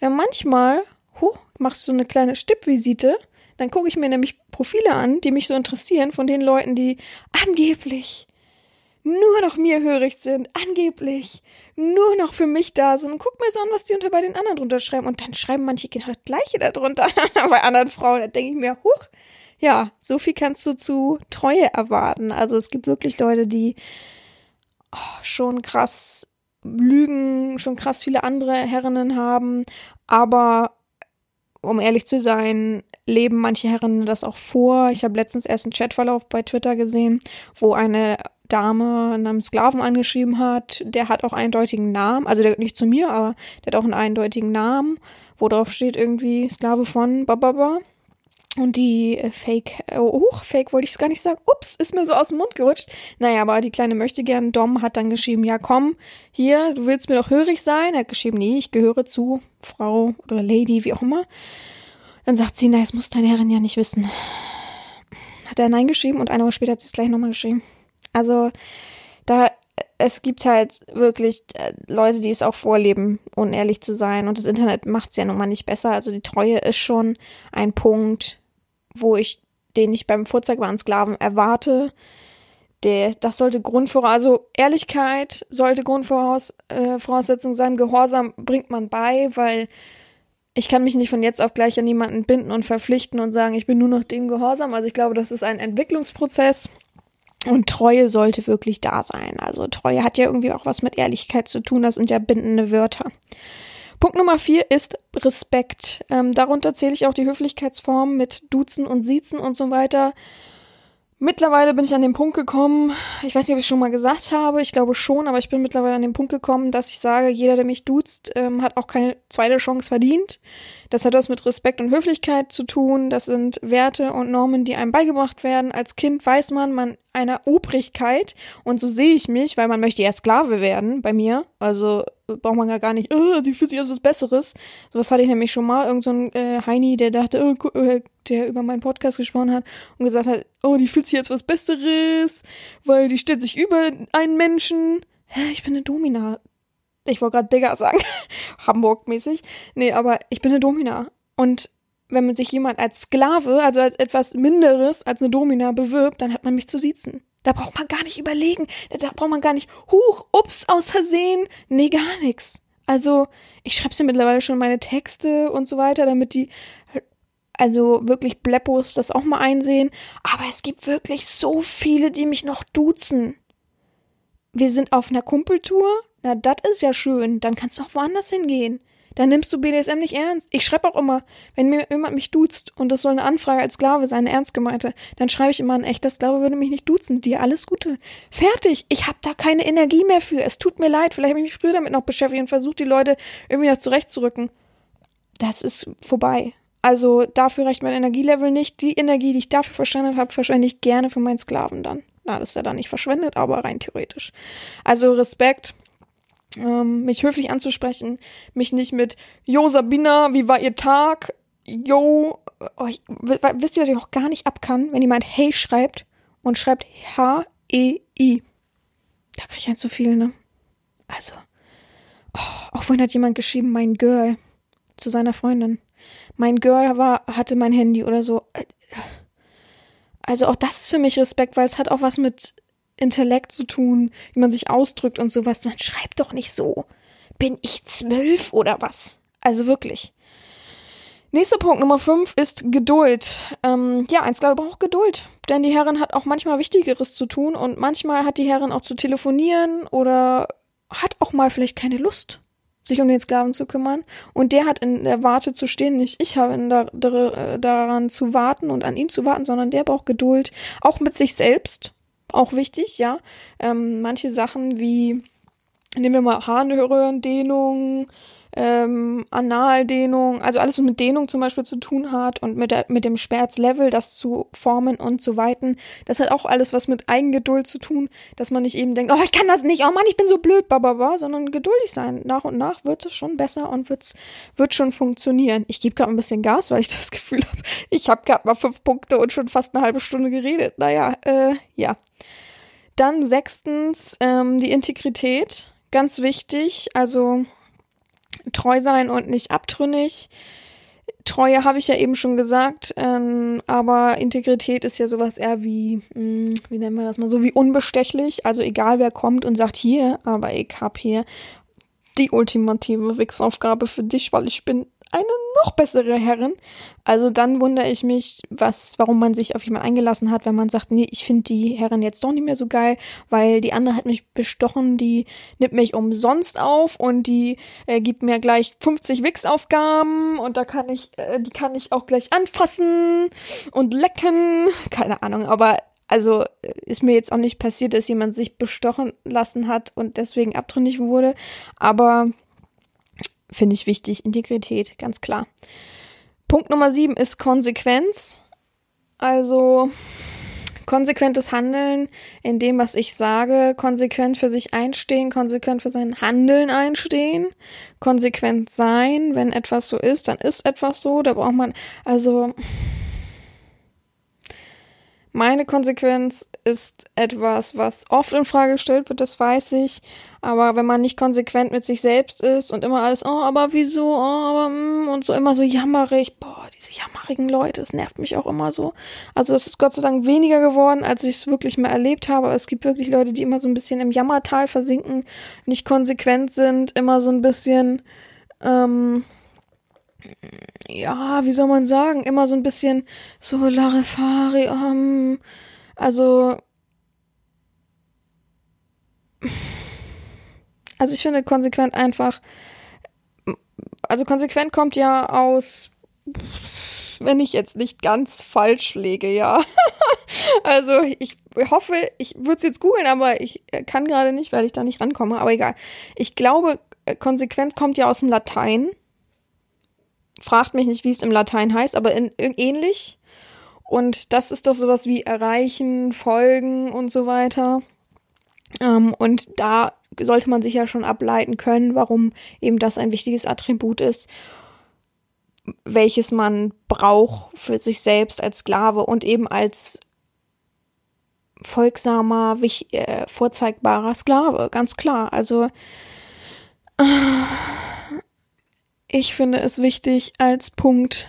Dann manchmal, huh, machst du eine kleine Stippvisite, dann gucke ich mir nämlich Profile an, die mich so interessieren, von den Leuten, die angeblich nur noch mir hörig sind, angeblich nur noch für mich da sind. Guck mir so an, was die unter bei den anderen drunter schreiben. Und dann schreiben manche genau das Gleiche darunter (laughs) bei anderen Frauen. Da denke ich mir, huch, ja, so viel kannst du zu Treue erwarten. Also es gibt wirklich Leute, die oh, schon krass lügen, schon krass viele andere Herrinnen haben, aber um ehrlich zu sein, leben manche Herren das auch vor. Ich habe letztens erst einen Chatverlauf bei Twitter gesehen, wo eine Dame einem Sklaven angeschrieben hat. Der hat auch eindeutigen Namen, also der nicht zu mir, aber der hat auch einen eindeutigen Namen, wo drauf steht irgendwie Sklave von Bababa. Und die äh, Fake, oh, Fake wollte ich es gar nicht sagen. Ups, ist mir so aus dem Mund gerutscht. Naja, aber die kleine möchte gern Dom hat dann geschrieben, ja komm, hier, du willst mir doch hörig sein. Er hat geschrieben, nee, ich gehöre zu Frau oder Lady, wie auch immer. Dann sagt sie, na, das muss deine Herrin ja nicht wissen. Hat er Nein geschrieben und eine Woche später hat sie es gleich nochmal geschrieben. Also, da, es gibt halt wirklich äh, Leute, die es auch vorleben, unehrlich zu sein. Und das Internet macht es ja nun mal nicht besser. Also die Treue ist schon ein Punkt, wo ich, den ich beim vorzeigbaren Sklaven erwarte. Der, das sollte Grundvoraus, also Ehrlichkeit sollte Grundvoraussetzung äh, sein. Gehorsam bringt man bei, weil ich kann mich nicht von jetzt auf gleich an jemanden binden und verpflichten und sagen, ich bin nur noch dem Gehorsam. Also ich glaube, das ist ein Entwicklungsprozess. Und Treue sollte wirklich da sein. Also Treue hat ja irgendwie auch was mit Ehrlichkeit zu tun. Das sind ja bindende Wörter. Punkt Nummer vier ist Respekt. Ähm, darunter zähle ich auch die Höflichkeitsform mit Duzen und Siezen und so weiter. Mittlerweile bin ich an den Punkt gekommen, ich weiß nicht, ob ich schon mal gesagt habe, ich glaube schon, aber ich bin mittlerweile an den Punkt gekommen, dass ich sage, jeder, der mich duzt, ähm, hat auch keine zweite Chance verdient. Das hat was mit Respekt und Höflichkeit zu tun. Das sind Werte und Normen, die einem beigebracht werden. Als Kind weiß man, man einer Obrigkeit und so sehe ich mich, weil man möchte ja Sklave werden bei mir. Also braucht man ja gar nicht, oh, sie fühlt sich als was Besseres. Sowas hatte ich nämlich schon mal. Irgend so ein äh, Heini, der dachte, oh, äh, der über meinen Podcast gesprochen hat und gesagt hat, oh, die fühlt sich als was Besseres, weil die stellt sich über einen Menschen. Hä, ich bin eine Domina. Ich wollte gerade Digger sagen, (laughs) Hamburg-mäßig. Nee, aber ich bin eine Domina. Und wenn man sich jemand als Sklave, also als etwas Minderes, als eine Domina bewirbt, dann hat man mich zu siezen. Da braucht man gar nicht überlegen. Da braucht man gar nicht, huch, ups, aus Versehen. Nee, gar nichts. Also, ich schreibe mir mittlerweile schon meine Texte und so weiter, damit die, also wirklich Bleppos das auch mal einsehen. Aber es gibt wirklich so viele, die mich noch duzen. Wir sind auf einer Kumpeltour. Na, das ist ja schön. Dann kannst du auch woanders hingehen. dann nimmst du BDSM nicht ernst. Ich schreibe auch immer, wenn mir jemand mich duzt und das soll eine Anfrage als Sklave sein, eine ernst gemeinte, dann schreibe ich immer ein echter Sklave würde mich nicht duzen. Dir alles Gute. Fertig. Ich habe da keine Energie mehr für. Es tut mir leid. Vielleicht habe ich mich früher damit noch beschäftigt und versucht, die Leute irgendwie noch zurechtzurücken. Das ist vorbei. Also dafür reicht mein Energielevel nicht. Die Energie, die ich dafür verschwendet habe, verschwende ich gerne für meinen Sklaven dann. Na, das ist ja dann nicht verschwendet, aber rein theoretisch. Also Respekt ähm, mich höflich anzusprechen, mich nicht mit Jo Sabina, wie war ihr Tag? Jo, oh, ich, wisst ihr, was ich auch gar nicht ab kann, wenn jemand Hey schreibt und schreibt H-E-I. Da krieg ich ein zu viel, ne? Also, oh, auch vorhin hat jemand geschrieben, mein Girl, zu seiner Freundin. Mein Girl war, hatte mein Handy oder so. Also auch das ist für mich Respekt, weil es hat auch was mit Intellekt zu tun, wie man sich ausdrückt und sowas. Man schreibt doch nicht so. Bin ich zwölf oder was? Also wirklich. Nächster Punkt Nummer fünf ist Geduld. Ähm, ja, ein Sklave braucht Geduld, denn die Herrin hat auch manchmal Wichtigeres zu tun und manchmal hat die Herrin auch zu telefonieren oder hat auch mal vielleicht keine Lust, sich um den Sklaven zu kümmern. Und der hat in der Warte zu stehen, nicht ich habe in der, der, daran zu warten und an ihm zu warten, sondern der braucht Geduld, auch mit sich selbst auch wichtig, ja. Ähm, manche Sachen wie, nehmen wir mal Harnröhrendehnung, ähm, Analdehnung, also alles, was mit Dehnung zum Beispiel zu tun hat und mit, der, mit dem Schmerzlevel, das zu formen und zu weiten, das hat auch alles was mit Eigengeduld zu tun, dass man nicht eben denkt, oh, ich kann das nicht, oh Mann, ich bin so blöd, bababa, sondern geduldig sein. Nach und nach wird es schon besser und wird's, wird schon funktionieren. Ich gebe gerade ein bisschen Gas, weil ich (laughs) das Gefühl habe, ich habe gerade mal fünf Punkte und schon fast eine halbe Stunde geredet. Naja, äh, ja. Dann sechstens ähm, die Integrität, ganz wichtig. Also treu sein und nicht abtrünnig. Treue habe ich ja eben schon gesagt, ähm, aber Integrität ist ja sowas eher wie, mh, hm, wie nennen wir das mal, so wie unbestechlich. Also egal wer kommt und sagt hier, aber ich habe hier die ultimative Wichsaufgabe für dich, weil ich bin eine noch bessere Herrin. Also dann wundere ich mich, was, warum man sich auf jemanden eingelassen hat, wenn man sagt, nee, ich finde die Herrin jetzt doch nicht mehr so geil, weil die andere hat mich bestochen, die nimmt mich umsonst auf und die äh, gibt mir gleich 50 Wix-Aufgaben und da kann ich, äh, die kann ich auch gleich anfassen und lecken. Keine Ahnung, aber also äh, ist mir jetzt auch nicht passiert, dass jemand sich bestochen lassen hat und deswegen abtrünnig wurde. Aber finde ich wichtig. Integrität, ganz klar. Punkt Nummer sieben ist Konsequenz. Also konsequentes Handeln in dem, was ich sage, konsequent für sich einstehen, konsequent für sein Handeln einstehen, konsequent sein, wenn etwas so ist, dann ist etwas so, da braucht man, also meine Konsequenz ist etwas, was oft in Frage gestellt wird, das weiß ich. Aber wenn man nicht konsequent mit sich selbst ist und immer alles, oh, aber wieso, oh, aber, mm, und so immer so jammerig, boah, diese jammerigen Leute, das nervt mich auch immer so. Also es ist Gott sei Dank weniger geworden, als ich es wirklich mal erlebt habe. Aber es gibt wirklich Leute, die immer so ein bisschen im Jammertal versinken, nicht konsequent sind, immer so ein bisschen, ähm, ja, wie soll man sagen, immer so ein bisschen so Larifari, um, also, also ich finde konsequent einfach, also konsequent kommt ja aus, wenn ich jetzt nicht ganz falsch lege, ja. (laughs) also ich hoffe, ich würde es jetzt googeln, aber ich kann gerade nicht, weil ich da nicht rankomme, aber egal. Ich glaube, konsequent kommt ja aus dem Latein fragt mich nicht, wie es im Latein heißt, aber in, in, ähnlich. Und das ist doch sowas wie erreichen, folgen und so weiter. Ähm, und da sollte man sich ja schon ableiten können, warum eben das ein wichtiges Attribut ist, welches man braucht für sich selbst als Sklave und eben als folgsamer, wich, äh, vorzeigbarer Sklave, ganz klar. Also äh, ich finde es wichtig, als Punkt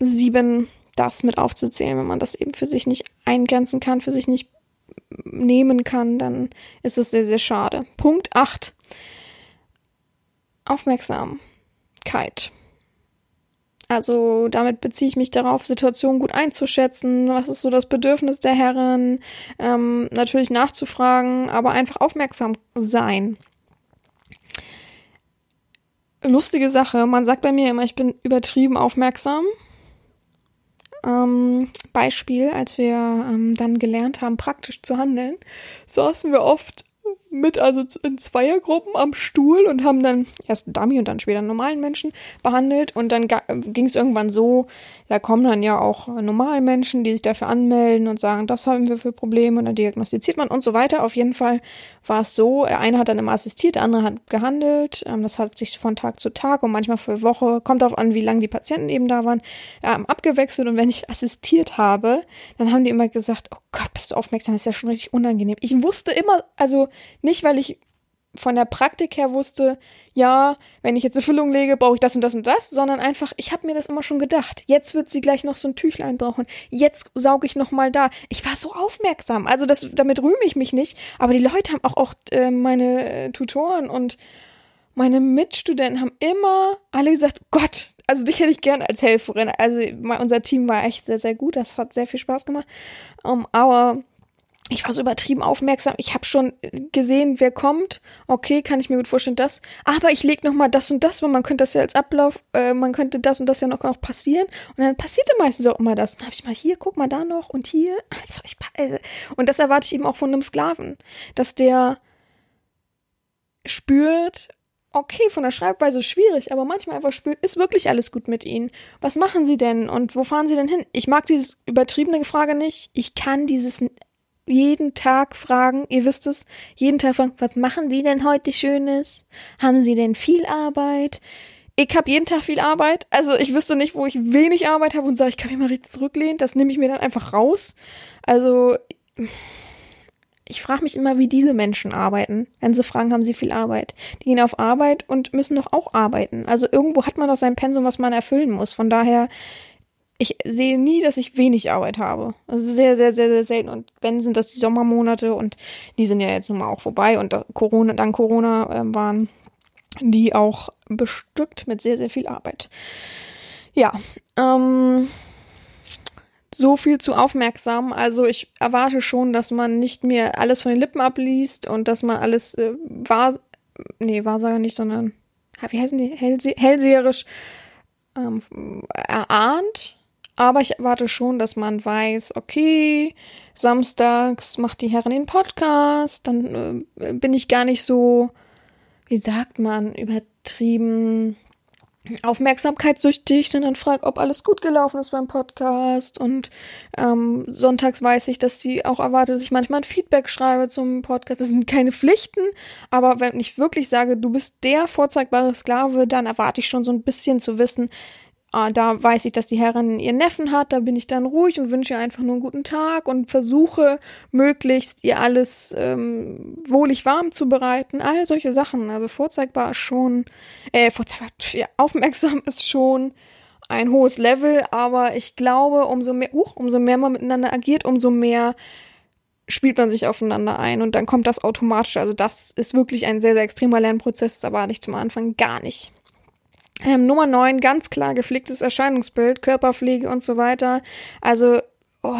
7 das mit aufzuzählen. Wenn man das eben für sich nicht eingrenzen kann, für sich nicht nehmen kann, dann ist es sehr, sehr schade. Punkt 8. Aufmerksamkeit. Also damit beziehe ich mich darauf, Situationen gut einzuschätzen. Was ist so das Bedürfnis der Herren? Ähm, natürlich nachzufragen, aber einfach aufmerksam sein lustige Sache. Man sagt bei mir immer, ich bin übertrieben aufmerksam. Ähm, Beispiel, als wir ähm, dann gelernt haben, praktisch zu handeln, saßen wir oft mit, also in Zweiergruppen am Stuhl und haben dann erst Dummy und dann später normalen Menschen behandelt. Und dann ging es irgendwann so, da kommen dann ja auch normale Menschen, die sich dafür anmelden und sagen, das haben wir für Probleme und dann diagnostiziert man und so weiter. Auf jeden Fall war es so, der eine hat dann immer assistiert, der andere hat gehandelt. Ähm, das hat sich von Tag zu Tag und manchmal für Woche, kommt darauf an, wie lange die Patienten eben da waren, ähm, abgewechselt. Und wenn ich assistiert habe, dann haben die immer gesagt, oh Gott, bist du aufmerksam, das ist ja schon richtig unangenehm. Ich wusste immer, also nicht, weil ich von der Praktik her wusste, ja, wenn ich jetzt eine Füllung lege, brauche ich das und das und das, sondern einfach, ich habe mir das immer schon gedacht. Jetzt wird sie gleich noch so ein Tüchlein brauchen. Jetzt sauge ich noch mal da. Ich war so aufmerksam. Also das, damit rühme ich mich nicht. Aber die Leute haben auch, auch äh, meine Tutoren und meine Mitstudenten haben immer alle gesagt, Gott, also dich hätte ich gern als Helferin. Also unser Team war echt sehr, sehr gut. Das hat sehr viel Spaß gemacht. Um, aber ich war so übertrieben aufmerksam. Ich habe schon gesehen, wer kommt. Okay, kann ich mir gut vorstellen, das. Aber ich leg noch mal das und das, weil man könnte das ja als Ablauf, äh, man könnte das und das ja noch, noch passieren. Und dann passierte meistens auch immer das. Dann habe ich mal hier, guck mal da noch und hier. (laughs) Äh, und das erwarte ich eben auch von einem Sklaven, dass der spürt, okay, von der Schreibweise schwierig, aber manchmal einfach spürt, ist wirklich alles gut mit ihnen. Was machen sie denn und wo fahren sie denn hin? Ich mag dieses übertriebene Frage nicht. Ich kann dieses jeden Tag fragen, ihr wisst es, jeden Tag fragen, was machen Sie denn heute Schönes? Haben Sie denn viel Arbeit? Ich habe jeden Tag viel Arbeit. Also ich wüsste nicht, wo ich wenig Arbeit habe und sage, ich kann mich mal richtig zurücklehnen. Das nehme ich mir dann einfach raus. Also ich frage mich immer, wie diese Menschen arbeiten. Wenn sie fragen, haben sie viel Arbeit. Die gehen auf Arbeit und müssen doch auch arbeiten. Also irgendwo hat man doch sein Pensum, was man erfüllen muss. Von daher ich sehe nie, dass ich wenig Arbeit habe. Also sehr, sehr, sehr, sehr selten. Und wenn, sind das die Sommermonate und die sind ja jetzt nun mal auch vorbei und Corona, dank Corona äh, waren die auch bestückt mit sehr, sehr viel Arbeit. Ja, ähm, so viel zu aufmerksam. Also ich erwarte schon, dass man nicht mehr alles von den Lippen abliest und dass man alles äh, wahr, nee, Wahrsager nicht, sondern, wie heißen die, Hellse hellseherisch ähm, erahnt aber ich erwarte schon, dass man weiß, okay, samstags macht die Herren den Podcast, dann äh, bin ich gar nicht so, wie sagt man, übertrieben aufmerksamkeitssüchtig, sondern frage, ob alles gut gelaufen ist beim Podcast. Und ähm, sonntags weiß ich, dass sie auch erwartet, dass ich manchmal ein Feedback schreibe zum Podcast. Das sind keine Pflichten, aber wenn ich wirklich sage, du bist der vorzeigbare Sklave, dann erwarte ich schon so ein bisschen zu wissen, da weiß ich, dass die Herrin ihren Neffen hat, da bin ich dann ruhig und wünsche ihr einfach nur einen guten Tag und versuche möglichst ihr alles ähm, wohlig warm zu bereiten. All solche Sachen. Also vorzeigbar schon, äh, vorzeigbar, ja, aufmerksam (laughs) ist schon ein hohes Level, aber ich glaube, umso mehr, uh, umso mehr man miteinander agiert, umso mehr spielt man sich aufeinander ein und dann kommt das automatisch. Also das ist wirklich ein sehr, sehr extremer Lernprozess, erwarte ich zum Anfang gar nicht. Ähm, Nummer 9, ganz klar gepflegtes Erscheinungsbild, Körperpflege und so weiter. Also, oh,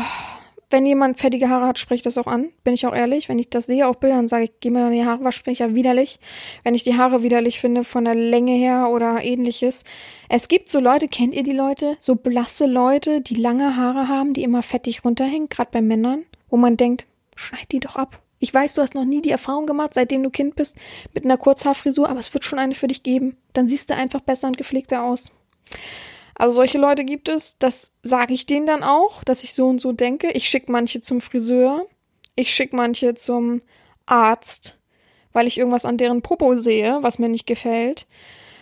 wenn jemand fettige Haare hat, spricht das auch an, bin ich auch ehrlich. Wenn ich das sehe auf Bildern, sage ich, geh mir dann die Haare waschen, finde ich ja widerlich. Wenn ich die Haare widerlich finde, von der Länge her oder ähnliches. Es gibt so Leute, kennt ihr die Leute? So blasse Leute, die lange Haare haben, die immer fettig runterhängen, gerade bei Männern, wo man denkt, schneid die doch ab. Ich weiß, du hast noch nie die Erfahrung gemacht, seitdem du Kind bist, mit einer Kurzhaarfrisur, aber es wird schon eine für dich geben. Dann siehst du einfach besser und gepflegter aus. Also solche Leute gibt es, das sage ich denen dann auch, dass ich so und so denke. Ich schicke manche zum Friseur, ich schicke manche zum Arzt, weil ich irgendwas an deren Popo sehe, was mir nicht gefällt.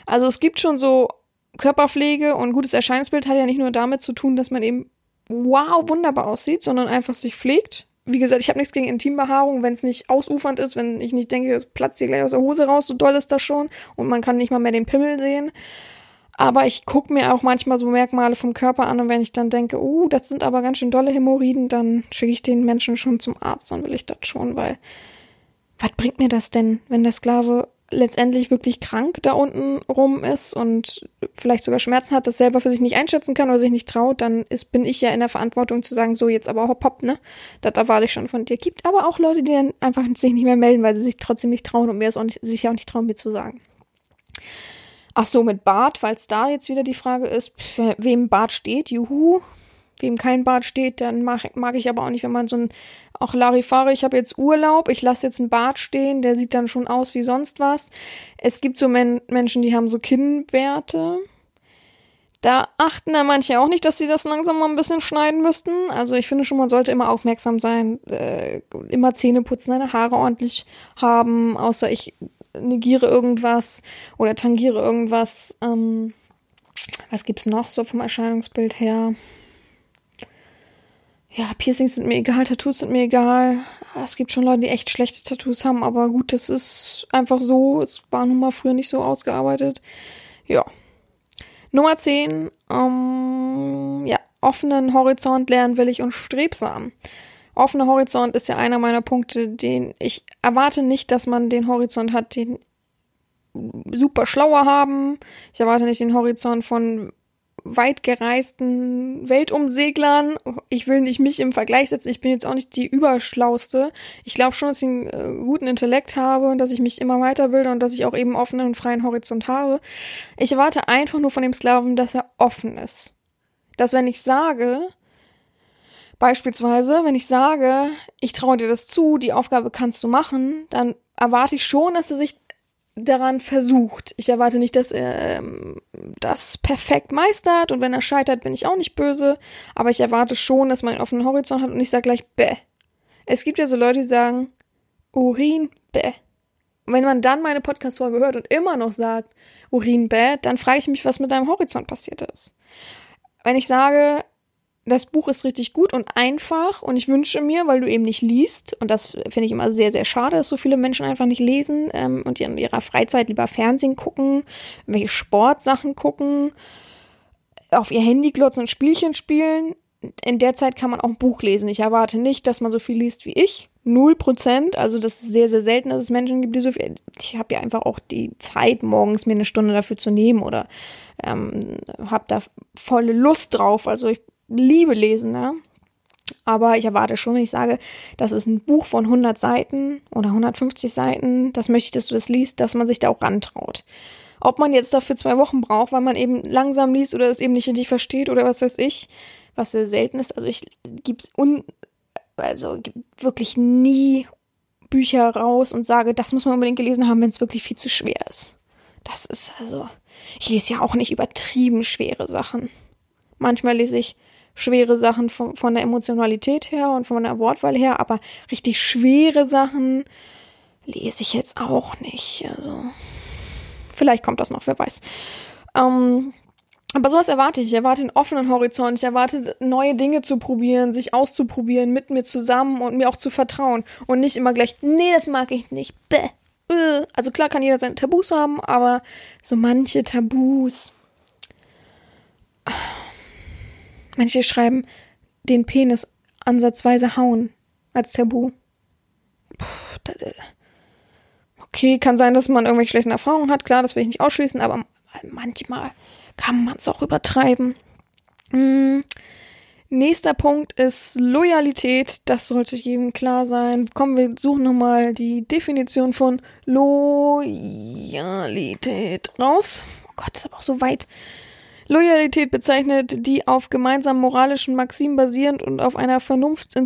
Also es gibt schon so Körperpflege und gutes Erscheinungsbild hat ja nicht nur damit zu tun, dass man eben wow wunderbar aussieht, sondern einfach sich pflegt, wie gesagt, ich habe nichts gegen Intimbehaarung, wenn es nicht ausufernd ist, wenn ich nicht denke, es platzt hier gleich aus der Hose raus, so doll ist das schon und man kann nicht mal mehr den Pimmel sehen. Aber ich gucke mir auch manchmal so Merkmale vom Körper an und wenn ich dann denke, uh, das sind aber ganz schön dolle Hämorrhoiden, dann schicke ich den Menschen schon zum Arzt, dann will ich das schon, weil was bringt mir das denn, wenn der Sklave letztendlich wirklich krank da unten rum ist und vielleicht sogar Schmerzen hat, das selber für sich nicht einschätzen kann oder sich nicht traut, dann ist, bin ich ja in der Verantwortung zu sagen, so jetzt aber hopp hopp, ne? Das erwarte ich schon von dir. Gibt aber auch Leute, die dann einfach sich nicht mehr melden, weil sie sich trotzdem nicht trauen und mir es auch nicht, sich auch nicht trauen, mir zu sagen. Ach so, mit Bart, falls da jetzt wieder die Frage ist, wem Bart steht, juhu. Wem kein Bart steht, dann mag, mag ich aber auch nicht, wenn man so ein, auch Larifari, ich habe jetzt Urlaub, ich lasse jetzt einen Bart stehen, der sieht dann schon aus wie sonst was. Es gibt so Men Menschen, die haben so Kinnbärte. Da achten dann manche auch nicht, dass sie das langsam mal ein bisschen schneiden müssten. Also ich finde schon, man sollte immer aufmerksam sein, äh, immer Zähne putzen, seine Haare ordentlich haben, außer ich negiere irgendwas oder tangiere irgendwas. Ähm, was gibt's noch so vom Erscheinungsbild her? Ja, Piercings sind mir egal, Tattoos sind mir egal. Es gibt schon Leute, die echt schlechte Tattoos haben, aber gut, das ist einfach so. Es war nun mal früher nicht so ausgearbeitet. Ja. Nummer 10, ähm, ja, offenen Horizont lernwillig und strebsam. Offener Horizont ist ja einer meiner Punkte, den ich erwarte nicht, dass man den Horizont hat, den super schlauer haben. Ich erwarte nicht den Horizont von weit gereisten Weltumseglern. Ich will nicht mich im Vergleich setzen. Ich bin jetzt auch nicht die überschlauste. Ich glaube schon, dass ich einen äh, guten Intellekt habe und dass ich mich immer weiterbilde und dass ich auch eben offenen und freien Horizont habe. Ich erwarte einfach nur von dem Sklaven, dass er offen ist. Dass wenn ich sage, beispielsweise, wenn ich sage, ich traue dir das zu, die Aufgabe kannst du machen, dann erwarte ich schon, dass er sich daran versucht. Ich erwarte nicht, dass er ähm, das perfekt meistert und wenn er scheitert, bin ich auch nicht böse, aber ich erwarte schon, dass man einen offenen Horizont hat und ich sage gleich bäh. Es gibt ja so Leute, die sagen Urin bäh. Und wenn man dann meine Podcast-Folge hört und immer noch sagt Urin bäh, dann frage ich mich, was mit deinem Horizont passiert ist. Wenn ich sage, das Buch ist richtig gut und einfach und ich wünsche mir, weil du eben nicht liest, und das finde ich immer sehr, sehr schade, dass so viele Menschen einfach nicht lesen ähm, und in ihrer Freizeit lieber Fernsehen gucken, welche Sportsachen gucken, auf ihr Handy glotzen und Spielchen spielen. In der Zeit kann man auch ein Buch lesen. Ich erwarte nicht, dass man so viel liest wie ich. Null Prozent. Also das ist sehr, sehr selten, dass es Menschen gibt, die so viel. Ich habe ja einfach auch die Zeit, morgens mir eine Stunde dafür zu nehmen oder ähm, habe da volle Lust drauf. Also ich liebe lesen, ne? Aber ich erwarte schon, wenn ich sage, das ist ein Buch von 100 Seiten oder 150 Seiten, das möchte ich, dass du das liest, dass man sich da auch rantraut. Ob man jetzt dafür zwei Wochen braucht, weil man eben langsam liest oder es eben nicht richtig versteht oder was weiß ich, was sehr selten ist. Also ich gib's un, also gibt wirklich nie Bücher raus und sage, das muss man unbedingt gelesen haben, wenn es wirklich viel zu schwer ist. Das ist also, ich lese ja auch nicht übertrieben schwere Sachen. Manchmal lese ich schwere Sachen von, von der Emotionalität her und von der Wortwahl her, aber richtig schwere Sachen lese ich jetzt auch nicht. Also vielleicht kommt das noch, wer weiß. Ähm, aber sowas erwarte ich. Ich erwarte einen offenen Horizont. Ich erwarte neue Dinge zu probieren, sich auszuprobieren, mit mir zusammen und mir auch zu vertrauen. Und nicht immer gleich, nee, das mag ich nicht. Bäh. Äh. Also klar kann jeder seine Tabus haben, aber so manche Tabus. Manche schreiben den Penis ansatzweise hauen als Tabu. Okay, kann sein, dass man irgendwelche schlechten Erfahrungen hat. Klar, das will ich nicht ausschließen, aber manchmal kann man es auch übertreiben. Hm. Nächster Punkt ist Loyalität. Das sollte jedem klar sein. Kommen wir suchen nochmal die Definition von Loyalität raus. Oh Gott, ist aber auch so weit. Loyalität bezeichnet die auf gemeinsamen moralischen Maximen basierend und auf einer Vernunft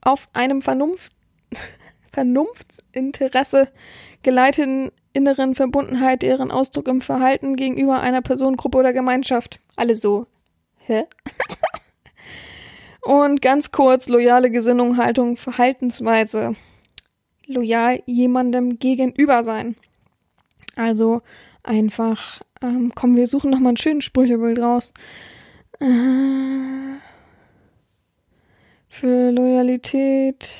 auf einem Vernunft (laughs) Vernunftsinteresse geleiteten inneren Verbundenheit, deren Ausdruck im Verhalten gegenüber einer Person, Gruppe oder Gemeinschaft. Alle so. Hä? (laughs) und ganz kurz, loyale Gesinnung, Haltung, Verhaltensweise. Loyal jemandem gegenüber sein. Also einfach ähm, komm, wir suchen nochmal einen schönen Sprüchebild raus. Äh, für Loyalität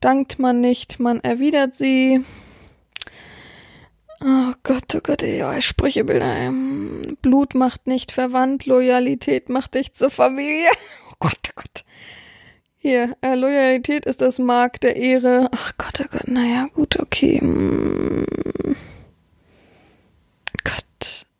dankt man nicht, man erwidert sie. Oh Gott, oh Gott, ja, Sprüchebilder. Ähm, Blut macht nicht verwandt, Loyalität macht dich zur Familie. (laughs) Oh Gott, oh Gott. Hier, äh, Loyalität ist das Mark der Ehre. Ach Gott, oh Gott, naja, gut, okay. Hm.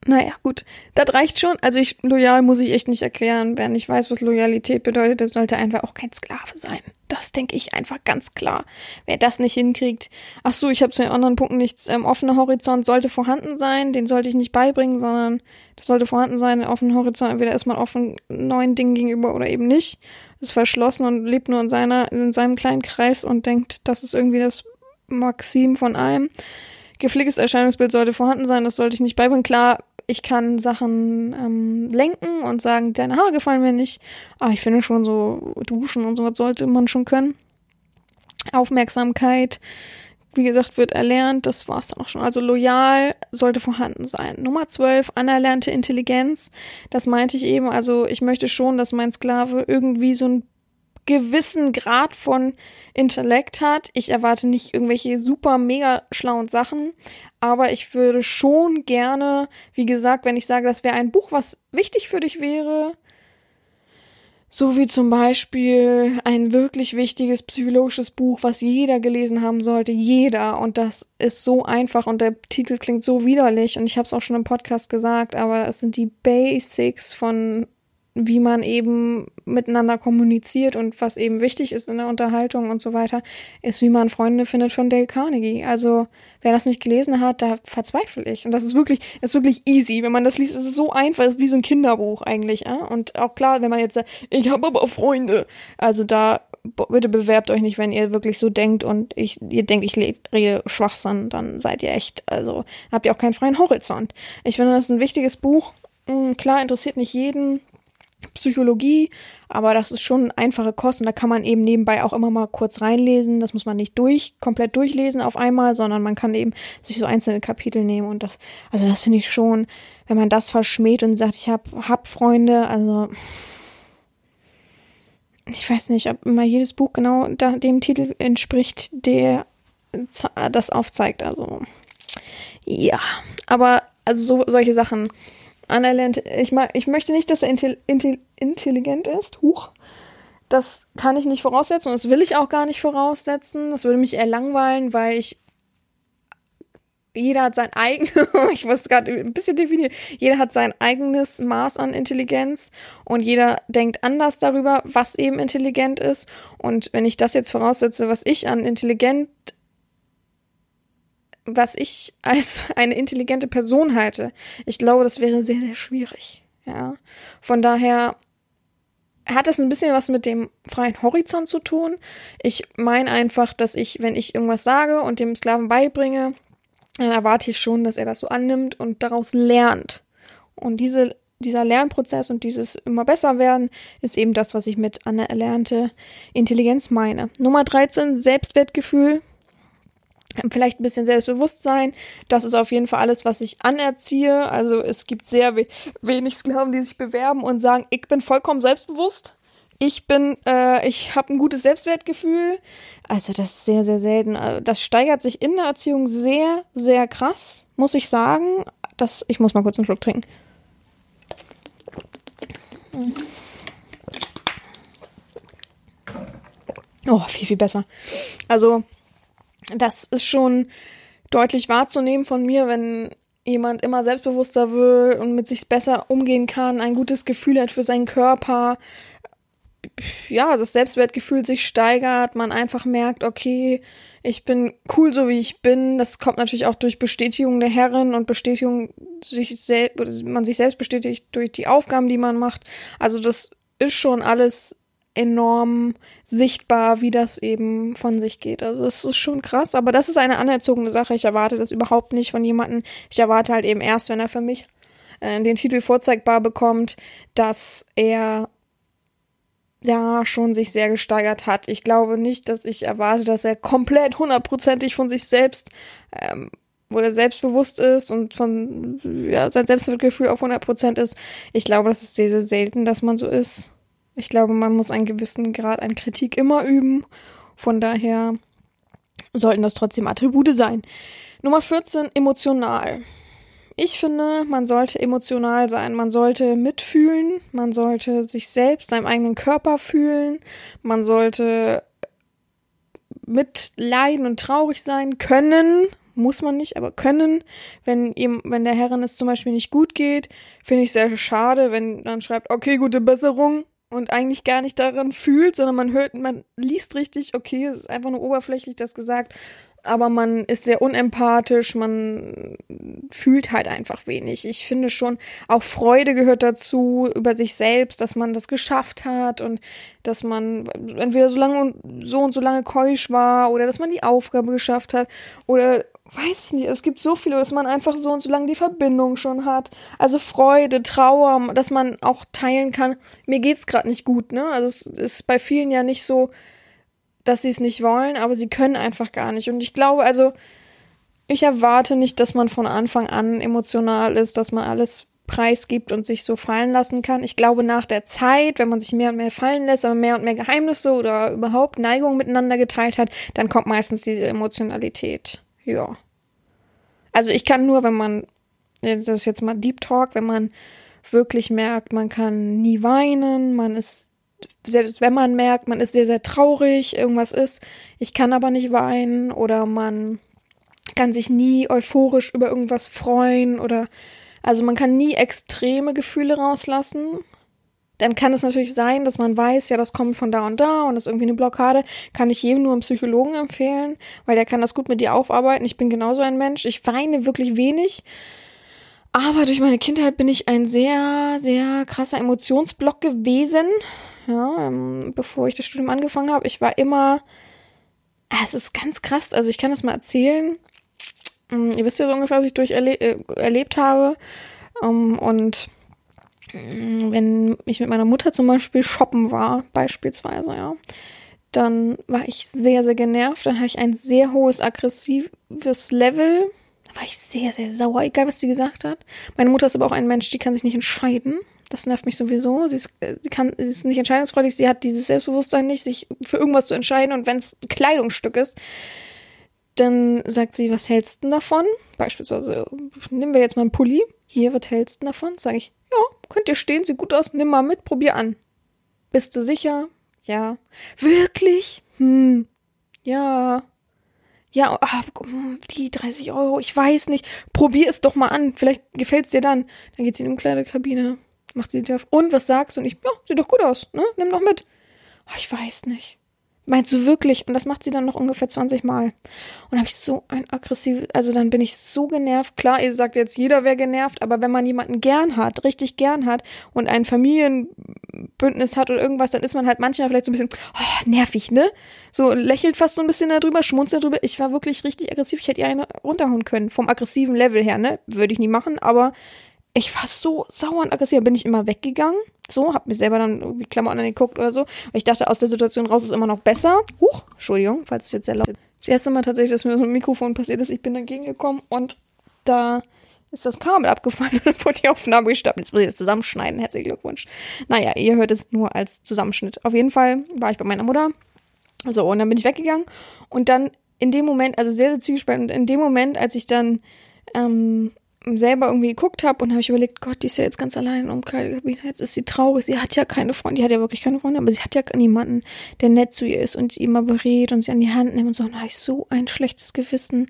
Naja, gut. Das reicht schon. Also ich, loyal muss ich echt nicht erklären. Wer nicht weiß, was Loyalität bedeutet, der sollte einfach auch kein Sklave sein. das denke ich einfach ganz klar. Wer das nicht hinkriegt. Ach so, ich habe zu den anderen Punkten nichts. Ähm, offener Horizont sollte vorhanden sein. Den sollte ich nicht beibringen, sondern das sollte vorhanden sein. Ein offener Horizont. Entweder ist man offen neuen Dingen gegenüber oder eben nicht. Ist verschlossen und lebt nur in seiner, in seinem kleinen Kreis und denkt, das ist irgendwie das Maxim von allem. Gepflegtes Erscheinungsbild sollte vorhanden sein. Das sollte ich nicht beibringen. Klar, ich kann Sachen ähm, lenken und sagen, deine Haare gefallen mir nicht. Aber ich finde schon so duschen und sowas sollte man schon können. Aufmerksamkeit, wie gesagt, wird erlernt. Das war's dann auch schon. Also loyal sollte vorhanden sein. Nummer 12, anerlernte Intelligenz. Das meinte ich eben. Also ich möchte schon, dass mein Sklave irgendwie so ein gewissen Grad von Intellekt hat. Ich erwarte nicht irgendwelche super mega schlauen Sachen, aber ich würde schon gerne, wie gesagt, wenn ich sage, das wäre ein Buch, was wichtig für dich wäre, so wie zum Beispiel ein wirklich wichtiges psychologisches Buch, was jeder gelesen haben sollte, jeder. Und das ist so einfach und der Titel klingt so widerlich und ich habe es auch schon im Podcast gesagt, aber es sind die Basics von wie man eben miteinander kommuniziert und was eben wichtig ist in der Unterhaltung und so weiter, ist, wie man Freunde findet von Dale Carnegie. Also, wer das nicht gelesen hat, da verzweifle ich. Und das ist wirklich, das ist wirklich easy. Wenn man das liest, ist es so einfach, ist wie so ein Kinderbuch eigentlich. Äh? Und auch klar, wenn man jetzt sagt, ich habe aber Freunde. Also da, bitte bewerbt euch nicht, wenn ihr wirklich so denkt und ich, ihr denkt, ich rede Schwachsinn, dann seid ihr echt, also habt ihr auch keinen freien Horizont. Ich finde, das ist ein wichtiges Buch. Hm, klar, interessiert nicht jeden Psychologie, aber das ist schon einfache Kost und da kann man eben nebenbei auch immer mal kurz reinlesen. Das muss man nicht durch, komplett durchlesen auf einmal, sondern man kann eben sich so einzelne Kapitel nehmen und das, also das finde ich schon, wenn man das verschmäht und sagt, ich hab, hab Freunde, also ich weiß nicht, ob immer jedes Buch genau dem Titel entspricht, der das aufzeigt, also ja, aber also so, solche Sachen anerlernt. Ich, mag, ich möchte nicht, dass er intelli intelligent ist. Huch. Das kann ich nicht voraussetzen und das will ich auch gar nicht voraussetzen. Das würde mich eher langweilen, weil ich. Jeder hat sein eigenes, (laughs) ich muss gerade ein bisschen definieren, jeder hat sein eigenes Maß an Intelligenz und jeder denkt anders darüber, was eben intelligent ist. Und wenn ich das jetzt voraussetze, was ich an intelligent was ich als (laughs) eine intelligente Person halte. Ich glaube, das wäre sehr, sehr schwierig. Ja. Von daher hat es ein bisschen was mit dem freien Horizont zu tun. Ich meine einfach, dass ich, wenn ich irgendwas sage und dem Sklaven beibringe, dann erwarte ich schon, dass er das so annimmt und daraus lernt. Und diese, dieser Lernprozess und dieses immer besser werden ist eben das, was ich mit anerlernte Intelligenz meine. Nummer 13, Selbstwertgefühl vielleicht ein bisschen Selbstbewusstsein. Das ist auf jeden Fall alles, was ich anerziehe. Also es gibt sehr we wenig Sklaven, die sich bewerben und sagen, ich bin vollkommen selbstbewusst. Ich bin, äh, ich habe ein gutes Selbstwertgefühl. Also das ist sehr, sehr selten. Also das steigert sich in der Erziehung sehr, sehr krass, muss ich sagen. Das, ich muss mal kurz einen Schluck trinken. Oh, viel, viel besser. Also das ist schon deutlich wahrzunehmen von mir, wenn jemand immer selbstbewusster wird und mit sich besser umgehen kann, ein gutes Gefühl hat für seinen Körper, ja, das Selbstwertgefühl sich steigert, man einfach merkt, okay, ich bin cool, so wie ich bin. Das kommt natürlich auch durch Bestätigung der Herren und Bestätigung sich selbst, man sich selbst bestätigt durch die Aufgaben, die man macht. Also das ist schon alles enorm sichtbar, wie das eben von sich geht. Also das ist schon krass, aber das ist eine anerzogene Sache. Ich erwarte das überhaupt nicht von jemandem. Ich erwarte halt eben erst, wenn er für mich äh, den Titel vorzeigbar bekommt, dass er ja schon sich sehr gesteigert hat. Ich glaube nicht, dass ich erwarte, dass er komplett hundertprozentig von sich selbst ähm, oder selbstbewusst ist und von ja, sein Selbstwertgefühl auf 100% ist. Ich glaube, das ist sehr, sehr selten, dass man so ist. Ich glaube, man muss einen gewissen Grad an Kritik immer üben. Von daher sollten das trotzdem Attribute sein. Nummer 14, emotional. Ich finde, man sollte emotional sein. Man sollte mitfühlen. Man sollte sich selbst, seinem eigenen Körper fühlen. Man sollte mitleiden und traurig sein können. Muss man nicht, aber können. Wenn ihm, wenn der Herrin es zum Beispiel nicht gut geht, finde ich sehr schade, wenn dann schreibt, okay, gute Besserung und eigentlich gar nicht daran fühlt, sondern man hört, man liest richtig, okay, es ist einfach nur oberflächlich das gesagt, aber man ist sehr unempathisch, man fühlt halt einfach wenig. Ich finde schon, auch Freude gehört dazu über sich selbst, dass man das geschafft hat und dass man entweder so lange und so und so lange keusch war oder dass man die Aufgabe geschafft hat oder weiß ich nicht, es gibt so viele, dass man einfach so und so lange die Verbindung schon hat. Also Freude, Trauer, dass man auch teilen kann. Mir geht's gerade nicht gut, ne? Also es ist bei vielen ja nicht so, dass sie es nicht wollen, aber sie können einfach gar nicht. Und ich glaube, also ich erwarte nicht, dass man von Anfang an emotional ist, dass man alles preisgibt und sich so fallen lassen kann. Ich glaube, nach der Zeit, wenn man sich mehr und mehr fallen lässt, aber mehr und mehr Geheimnisse oder überhaupt Neigungen miteinander geteilt hat, dann kommt meistens diese Emotionalität. Ja. Also ich kann nur, wenn man, das ist jetzt mal Deep Talk, wenn man wirklich merkt, man kann nie weinen, man ist selbst wenn man merkt, man ist sehr, sehr traurig, irgendwas ist, ich kann aber nicht weinen oder man kann sich nie euphorisch über irgendwas freuen oder also man kann nie extreme Gefühle rauslassen. Dann kann es natürlich sein, dass man weiß, ja, das kommt von da und da und das ist irgendwie eine Blockade. Kann ich jedem nur einen Psychologen empfehlen, weil der kann das gut mit dir aufarbeiten. Ich bin genauso ein Mensch. Ich weine wirklich wenig. Aber durch meine Kindheit bin ich ein sehr, sehr krasser Emotionsblock gewesen ja, ähm, bevor ich das Studium angefangen habe. Ich war immer, ah, es ist ganz krass, also ich kann das mal erzählen. Ähm, ihr wisst ja so ungefähr, was ich durch erle äh, erlebt habe. Ähm, und wenn ich mit meiner Mutter zum Beispiel shoppen war, beispielsweise, ja, dann war ich sehr, sehr genervt. Dann hatte ich ein sehr hohes aggressives Level. Da war ich sehr, sehr sauer, egal was sie gesagt hat. Meine Mutter ist aber auch ein Mensch, die kann sich nicht entscheiden. Das nervt mich sowieso. Sie ist, äh, kann, sie ist nicht entscheidungsfreudig. Sie hat dieses Selbstbewusstsein nicht, sich für irgendwas zu entscheiden. Und wenn es ein Kleidungsstück ist, dann sagt sie, was hältst du davon? Beispielsweise, nehmen wir jetzt mal einen Pulli. Hier, was hältst du davon? Sag ich, ja, könnt ihr stehen, sieht gut aus, nimm mal mit, probier an. Bist du sicher? Ja. Wirklich? Hm. Ja. Ja, ah, die 30 Euro, ich weiß nicht. Probier es doch mal an. Vielleicht gefällt's dir dann. Dann geht sie in die Kleiderkabine macht sie die auf. Und was sagst du? Und ich, ja, sieht doch gut aus, ne? Nimm doch mit. Oh, ich weiß nicht. Meinst du wirklich? Und das macht sie dann noch ungefähr 20 Mal. Und habe ich so ein aggressives, also dann bin ich so genervt. Klar, ihr sagt jetzt, jeder wäre genervt, aber wenn man jemanden gern hat, richtig gern hat und ein Familienbündnis hat oder irgendwas, dann ist man halt manchmal vielleicht so ein bisschen oh, nervig, ne? So lächelt fast so ein bisschen darüber, schmunzelt darüber. Ich war wirklich richtig aggressiv. Ich hätte ihr eine runterhauen können. Vom aggressiven Level her, ne? Würde ich nie machen, aber ich war so sauer und aggressiv, bin ich immer weggegangen. So, hab mir selber dann irgendwie Klamotten angeguckt oder so. Weil ich dachte, aus der Situation raus ist immer noch besser. Huch, Entschuldigung, falls es jetzt sehr laut ist. Das erste Mal tatsächlich, dass mir so ein Mikrofon passiert ist, ich bin dagegen gekommen und da ist das Kabel abgefallen (laughs) und dann wurde die Aufnahme gestapelt. Jetzt muss ich das zusammenschneiden. Herzlichen Glückwunsch. Naja, ihr hört es nur als Zusammenschnitt. Auf jeden Fall war ich bei meiner Mutter. So, und dann bin ich weggegangen. Und dann in dem Moment, also sehr, sehr und in dem Moment, als ich dann ähm, selber irgendwie geguckt habe und habe ich überlegt, Gott, die ist ja jetzt ganz allein keine Kabine, jetzt ist sie traurig, sie hat ja keine Freunde, die hat ja wirklich keine Freunde, aber sie hat ja niemanden, der nett zu ihr ist und immer berät und sie an die Hand nimmt und so, und da habe ich so ein schlechtes Gewissen.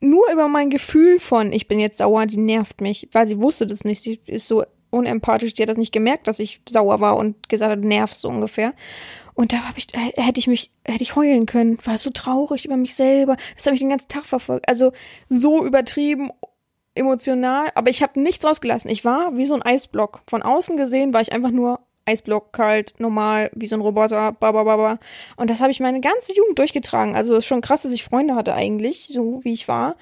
Nur über mein Gefühl von, ich bin jetzt sauer, die nervt mich, weil sie wusste das nicht, sie ist so unempathisch, die hat das nicht gemerkt, dass ich sauer war und gesagt hat, nervst so ungefähr. Und da habe ich, hätte ich mich, hätte ich heulen können, war so traurig über mich selber. Das habe ich den ganzen Tag verfolgt. Also so übertrieben, emotional, aber ich habe nichts rausgelassen. Ich war wie so ein Eisblock. Von außen gesehen war ich einfach nur Eisblock, kalt, normal, wie so ein Roboter, babababa. Und das habe ich meine ganze Jugend durchgetragen. Also ist schon krass, dass ich Freunde hatte eigentlich, so wie ich war.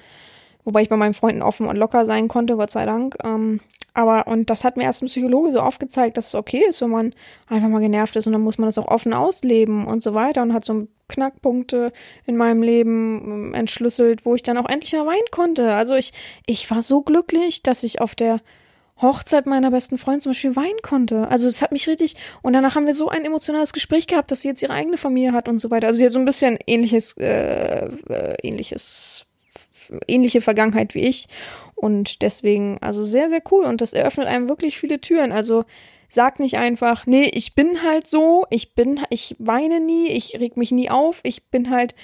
Wobei ich bei meinen Freunden offen und locker sein konnte, Gott sei Dank. Ähm, aber, und das hat mir erst ein Psychologe so aufgezeigt, dass es okay ist, wenn man einfach mal genervt ist und dann muss man das auch offen ausleben und so weiter und hat so Knackpunkte in meinem Leben ähm, entschlüsselt, wo ich dann auch endlich mal weinen konnte. Also ich, ich war so glücklich, dass ich auf der Hochzeit meiner besten Freundin zum Beispiel weinen konnte. Also es hat mich richtig, und danach haben wir so ein emotionales Gespräch gehabt, dass sie jetzt ihre eigene Familie hat und so weiter. Also sie hat so ein bisschen ähnliches, äh, äh ähnliches, ähnliche Vergangenheit wie ich. Und deswegen, also sehr, sehr cool. Und das eröffnet einem wirklich viele Türen. Also sag nicht einfach, nee, ich bin halt so, ich bin, ich weine nie, ich reg mich nie auf, ich bin halt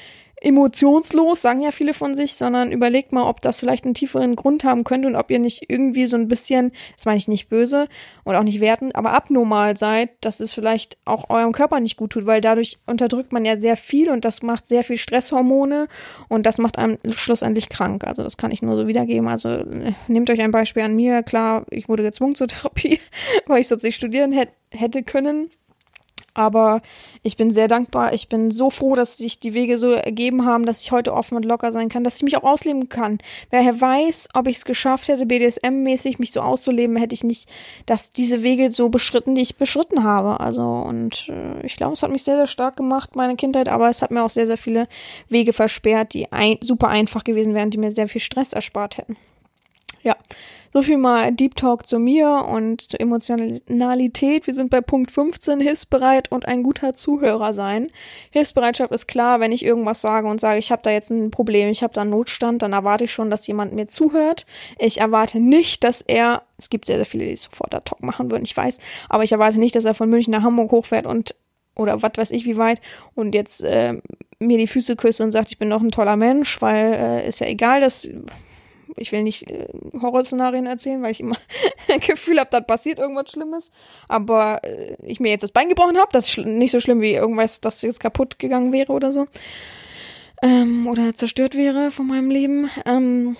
emotionslos, sagen ja viele von sich, sondern überlegt mal, ob das vielleicht einen tieferen Grund haben könnte und ob ihr nicht irgendwie so ein bisschen, das meine ich nicht böse und auch nicht wertend, aber abnormal seid, dass es vielleicht auch eurem Körper nicht gut tut, weil dadurch unterdrückt man ja sehr viel und das macht sehr viel Stresshormone und das macht einem schlussendlich krank. Also das kann ich nur so wiedergeben. Also äh, nehmt euch ein Beispiel an mir. Klar, ich wurde gezwungen zur Therapie, (laughs) weil ich sonst nicht studieren hätte hätte können. Aber ich bin sehr dankbar. Ich bin so froh, dass sich die Wege so ergeben haben, dass ich heute offen und locker sein kann, dass ich mich auch ausleben kann. Wer weiß, ob ich es geschafft hätte, BDSM-mäßig mich so auszuleben, hätte ich nicht dass diese Wege so beschritten, die ich beschritten habe. Also, und äh, ich glaube, es hat mich sehr, sehr stark gemacht, meine Kindheit, aber es hat mir auch sehr, sehr viele Wege versperrt, die ein super einfach gewesen wären, die mir sehr viel Stress erspart hätten. Ja, so viel mal Deep Talk zu mir und zur Emotionalität. Wir sind bei Punkt 15, hilfsbereit und ein guter Zuhörer sein. Hilfsbereitschaft ist klar, wenn ich irgendwas sage und sage, ich habe da jetzt ein Problem, ich habe da einen Notstand, dann erwarte ich schon, dass jemand mir zuhört. Ich erwarte nicht, dass er, es gibt sehr, sehr viele, die sofort da Talk machen würden, ich weiß, aber ich erwarte nicht, dass er von München nach Hamburg hochfährt und oder was weiß ich wie weit und jetzt äh, mir die Füße küsst und sagt, ich bin doch ein toller Mensch, weil äh, ist ja egal, dass ich will nicht äh, Horrorszenarien erzählen, weil ich immer (laughs) ein Gefühl habe, da passiert irgendwas Schlimmes. Aber äh, ich mir jetzt das Bein gebrochen habe, das ist nicht so schlimm wie irgendwas, das jetzt kaputt gegangen wäre oder so. Ähm, oder zerstört wäre von meinem Leben. Ähm,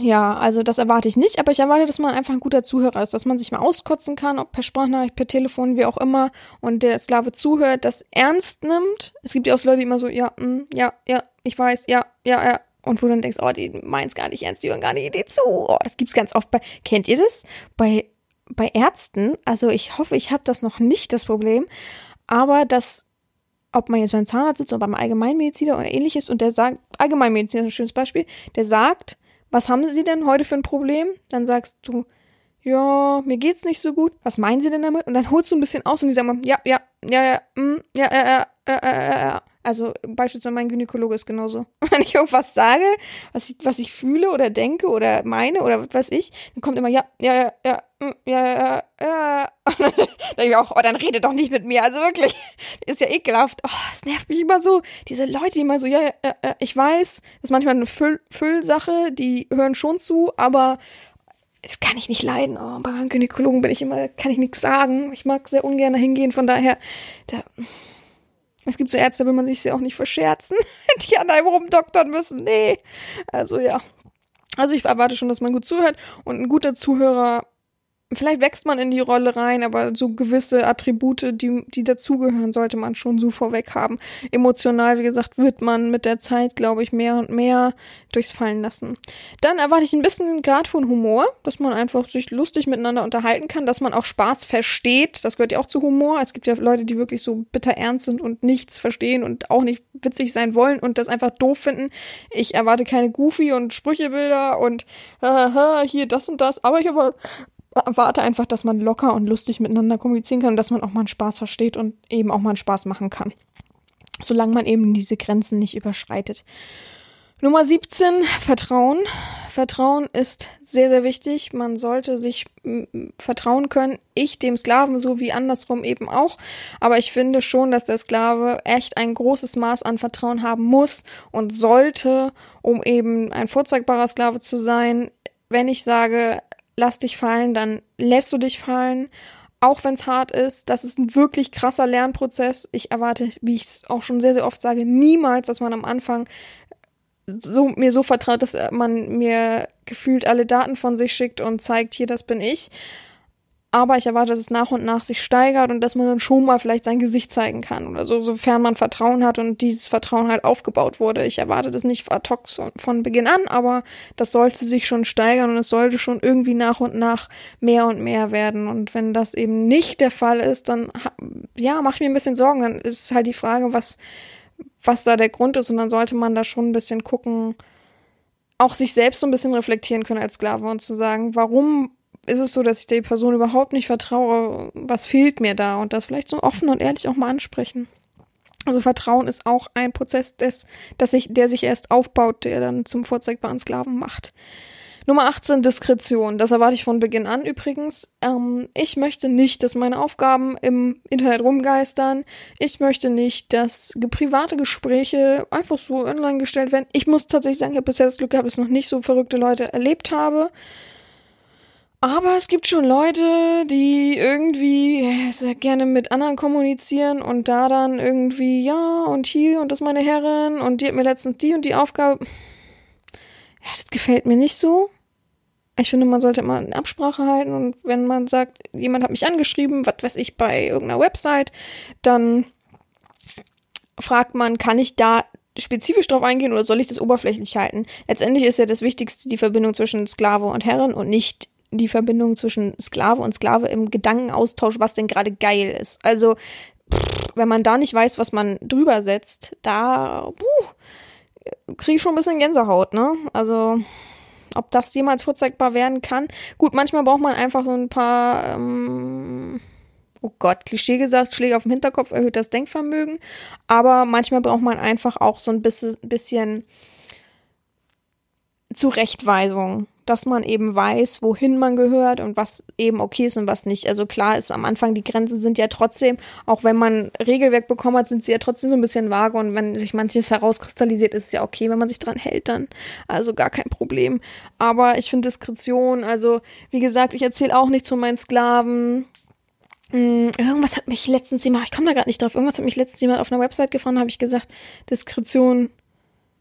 ja, also das erwarte ich nicht, aber ich erwarte, dass man einfach ein guter Zuhörer ist, dass man sich mal auskotzen kann, ob per Sprachnachricht, per Telefon, wie auch immer, und der Sklave zuhört, das ernst nimmt. Es gibt ja auch so Leute, die immer so, ja, mh, ja, ja, ich weiß, ja, ja, ja, und wo du dann denkst, oh, die meint's gar nicht ernst, die hören gar nicht dir zu. Oh, das gibt's ganz oft bei, kennt ihr das? Bei, bei Ärzten, also ich hoffe, ich habe das noch nicht, das Problem, aber das, ob man jetzt beim Zahnarzt sitzt oder beim Allgemeinmediziner oder ähnliches und der sagt, Allgemeinmediziner ist ein schönes Beispiel, der sagt, was haben Sie denn heute für ein Problem? Dann sagst du, ja, mir geht's nicht so gut. Was meinen Sie denn damit? Und dann holst du ein bisschen aus und die sagen, ja, ja, ja, ja, mm, ja, ja, ja, ja, ja, ja, also beispielsweise mein Gynäkologe ist genauso. (laughs) Wenn ich irgendwas sage, was ich, was ich fühle oder denke oder meine oder was weiß ich, dann kommt immer ja, ja, ja, ja, mm, ja, ja. (laughs) Und dann denke ich auch, oh, dann rede doch nicht mit mir. Also wirklich, (laughs) ist ja ekelhaft. Oh, es nervt mich immer so. Diese Leute, die immer so, ja, ja, ja ich weiß, das ist manchmal eine Füll Füllsache, die hören schon zu, aber das kann ich nicht leiden. Oh, bei meinem Gynäkologen bin ich immer, kann ich nichts sagen. Ich mag sehr ungern hingehen, von daher, da, es gibt so Ärzte, will man sich ja auch nicht verscherzen, (laughs) die an einem rumdoktern müssen. Nee. Also ja. Also ich erwarte schon, dass man gut zuhört und ein guter Zuhörer vielleicht wächst man in die Rolle rein, aber so gewisse Attribute, die, die dazugehören, sollte man schon so vorweg haben. Emotional, wie gesagt, wird man mit der Zeit, glaube ich, mehr und mehr durchs Fallen lassen. Dann erwarte ich ein bisschen Grad von Humor, dass man einfach sich lustig miteinander unterhalten kann, dass man auch Spaß versteht. Das gehört ja auch zu Humor. Es gibt ja Leute, die wirklich so bitter ernst sind und nichts verstehen und auch nicht witzig sein wollen und das einfach doof finden. Ich erwarte keine Goofy und Sprüchebilder und äh, hier das und das, aber ich habe erwarte einfach, dass man locker und lustig miteinander kommunizieren kann und dass man auch mal einen Spaß versteht und eben auch mal einen Spaß machen kann. Solange man eben diese Grenzen nicht überschreitet. Nummer 17, Vertrauen. Vertrauen ist sehr, sehr wichtig. Man sollte sich vertrauen können. Ich dem Sklaven so wie andersrum eben auch. Aber ich finde schon, dass der Sklave echt ein großes Maß an Vertrauen haben muss und sollte, um eben ein vorzeigbarer Sklave zu sein. Wenn ich sage, lass dich fallen, dann lässt du dich fallen, auch wenn es hart ist. Das ist ein wirklich krasser Lernprozess. Ich erwarte, wie ich es auch schon sehr, sehr oft sage, niemals, dass man am Anfang so, mir so vertraut, dass man mir gefühlt alle Daten von sich schickt und zeigt, hier, das bin ich. Aber ich erwarte, dass es nach und nach sich steigert und dass man dann schon mal vielleicht sein Gesicht zeigen kann oder so, sofern man Vertrauen hat und dieses Vertrauen halt aufgebaut wurde. Ich erwarte das nicht ad hoc von Beginn an, aber das sollte sich schon steigern und es sollte schon irgendwie nach und nach mehr und mehr werden. Und wenn das eben nicht der Fall ist, dann, ja, mach ich mir ein bisschen Sorgen. Dann ist halt die Frage, was, was da der Grund ist und dann sollte man da schon ein bisschen gucken, auch sich selbst so ein bisschen reflektieren können als Sklave und zu sagen, warum ist es so, dass ich der Person überhaupt nicht vertraue, was fehlt mir da und das vielleicht so offen und ehrlich auch mal ansprechen. Also Vertrauen ist auch ein Prozess, des, dass sich, der sich erst aufbaut, der dann zum vorzeigbaren Sklaven macht. Nummer 18, Diskretion. Das erwarte ich von Beginn an übrigens. Ähm, ich möchte nicht, dass meine Aufgaben im Internet rumgeistern. Ich möchte nicht, dass private Gespräche einfach so online gestellt werden. Ich muss tatsächlich sagen, ich habe bisher das Glück gehabt, dass ich noch nicht so verrückte Leute erlebt habe. Aber es gibt schon Leute, die irgendwie sehr gerne mit anderen kommunizieren und da dann irgendwie, ja, und hier und das ist meine Herrin und die hat mir letztens die und die Aufgabe. Ja, das gefällt mir nicht so. Ich finde, man sollte immer eine Absprache halten und wenn man sagt, jemand hat mich angeschrieben, was weiß ich, bei irgendeiner Website, dann fragt man, kann ich da spezifisch drauf eingehen oder soll ich das oberflächlich halten? Letztendlich ist ja das Wichtigste die Verbindung zwischen Sklave und Herrin und nicht die Verbindung zwischen Sklave und Sklave im Gedankenaustausch, was denn gerade geil ist. Also, pff, wenn man da nicht weiß, was man drüber setzt, da kriege ich schon ein bisschen Gänsehaut, ne? Also, ob das jemals vorzeigbar werden kann. Gut, manchmal braucht man einfach so ein paar, ähm, oh Gott, Klischee gesagt, Schläge auf dem Hinterkopf erhöht das Denkvermögen. Aber manchmal braucht man einfach auch so ein bisschen, bisschen Zurechtweisung dass man eben weiß, wohin man gehört und was eben okay ist und was nicht. Also klar ist am Anfang, die Grenzen sind ja trotzdem, auch wenn man Regelwerk bekommen hat, sind sie ja trotzdem so ein bisschen vage und wenn sich manches herauskristallisiert, ist es ja okay, wenn man sich dran hält dann. Also gar kein Problem. Aber ich finde Diskretion, also wie gesagt, ich erzähle auch nichts von meinen Sklaven. Hm, irgendwas hat mich letztens jemand, ich komme da gerade nicht drauf, irgendwas hat mich letztens jemand auf einer Website gefunden, habe ich gesagt, Diskretion,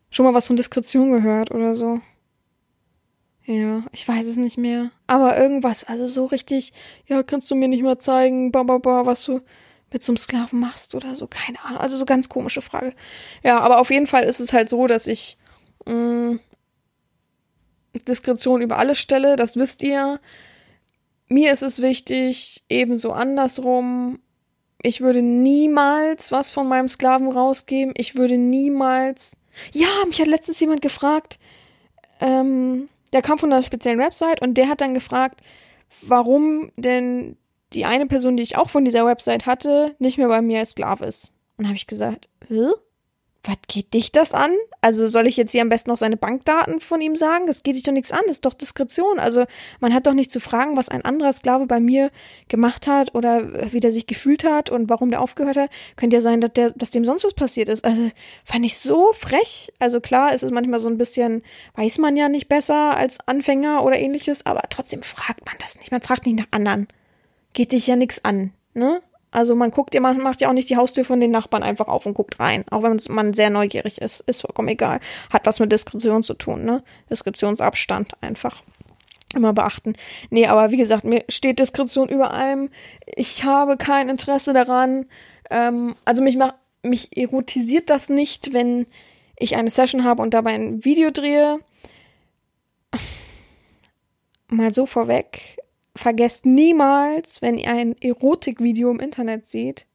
schon mal was von Diskretion gehört oder so. Ja, ich weiß es nicht mehr. Aber irgendwas, also so richtig, ja, kannst du mir nicht mal zeigen, ba, ba, ba, was du mit so einem Sklaven machst oder so, keine Ahnung. Also so ganz komische Frage. Ja, aber auf jeden Fall ist es halt so, dass ich mh, mm, Diskretion über alles stelle, das wisst ihr. Mir ist es wichtig, ebenso andersrum. Ich würde niemals was von meinem Sklaven rausgeben. Ich würde niemals. Ja, mich hat letztens jemand gefragt, ähm, der kam von einer speziellen Website und der hat dann gefragt, warum denn die eine Person, die ich auch von dieser Website hatte, nicht mehr bei mir als Sklave ist. Und habe ich gesagt, Hä? Was geht dich das an? Also soll ich jetzt hier am besten noch seine Bankdaten von ihm sagen? Das geht dich doch nichts an, das ist doch Diskretion. Also man hat doch nicht zu fragen, was ein anderer Sklave bei mir gemacht hat oder wie der sich gefühlt hat und warum der aufgehört hat. Könnte ja sein, dass, der, dass dem sonst was passiert ist. Also fand ich so frech. Also klar, es ist manchmal so ein bisschen, weiß man ja nicht besser als Anfänger oder ähnliches, aber trotzdem fragt man das nicht. Man fragt nicht nach anderen. Geht dich ja nichts an. Ne? Also man guckt ja, man macht ja auch nicht die Haustür von den Nachbarn einfach auf und guckt rein. Auch wenn man sehr neugierig ist. Ist vollkommen egal. Hat was mit Diskretion zu tun, ne? Diskretionsabstand einfach. Immer beachten. Nee, aber wie gesagt, mir steht Diskretion über allem. Ich habe kein Interesse daran. Ähm, also mich macht, mich erotisiert das nicht, wenn ich eine Session habe und dabei ein Video drehe. Mal so vorweg vergesst niemals, wenn ihr ein Erotikvideo im Internet seht,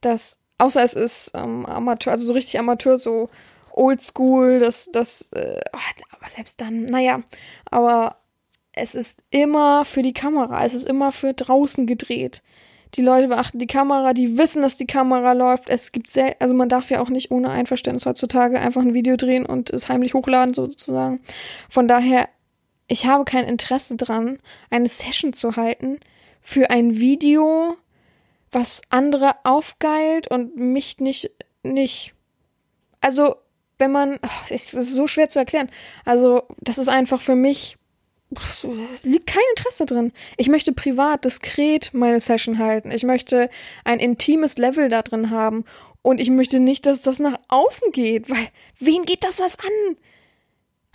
dass, außer es ist ähm, Amateur, also so richtig Amateur, so oldschool, das, das, äh, aber selbst dann, naja, aber es ist immer für die Kamera, es ist immer für draußen gedreht. Die Leute beachten die Kamera, die wissen, dass die Kamera läuft. Es gibt sehr, also man darf ja auch nicht ohne Einverständnis heutzutage einfach ein Video drehen und es heimlich hochladen sozusagen. Von daher ich habe kein Interesse dran, eine Session zu halten für ein Video, was andere aufgeilt und mich nicht, nicht. Also, wenn man, es ist so schwer zu erklären. Also, das ist einfach für mich, liegt kein Interesse drin. Ich möchte privat, diskret meine Session halten. Ich möchte ein intimes Level da drin haben. Und ich möchte nicht, dass das nach außen geht, weil wen geht das was an?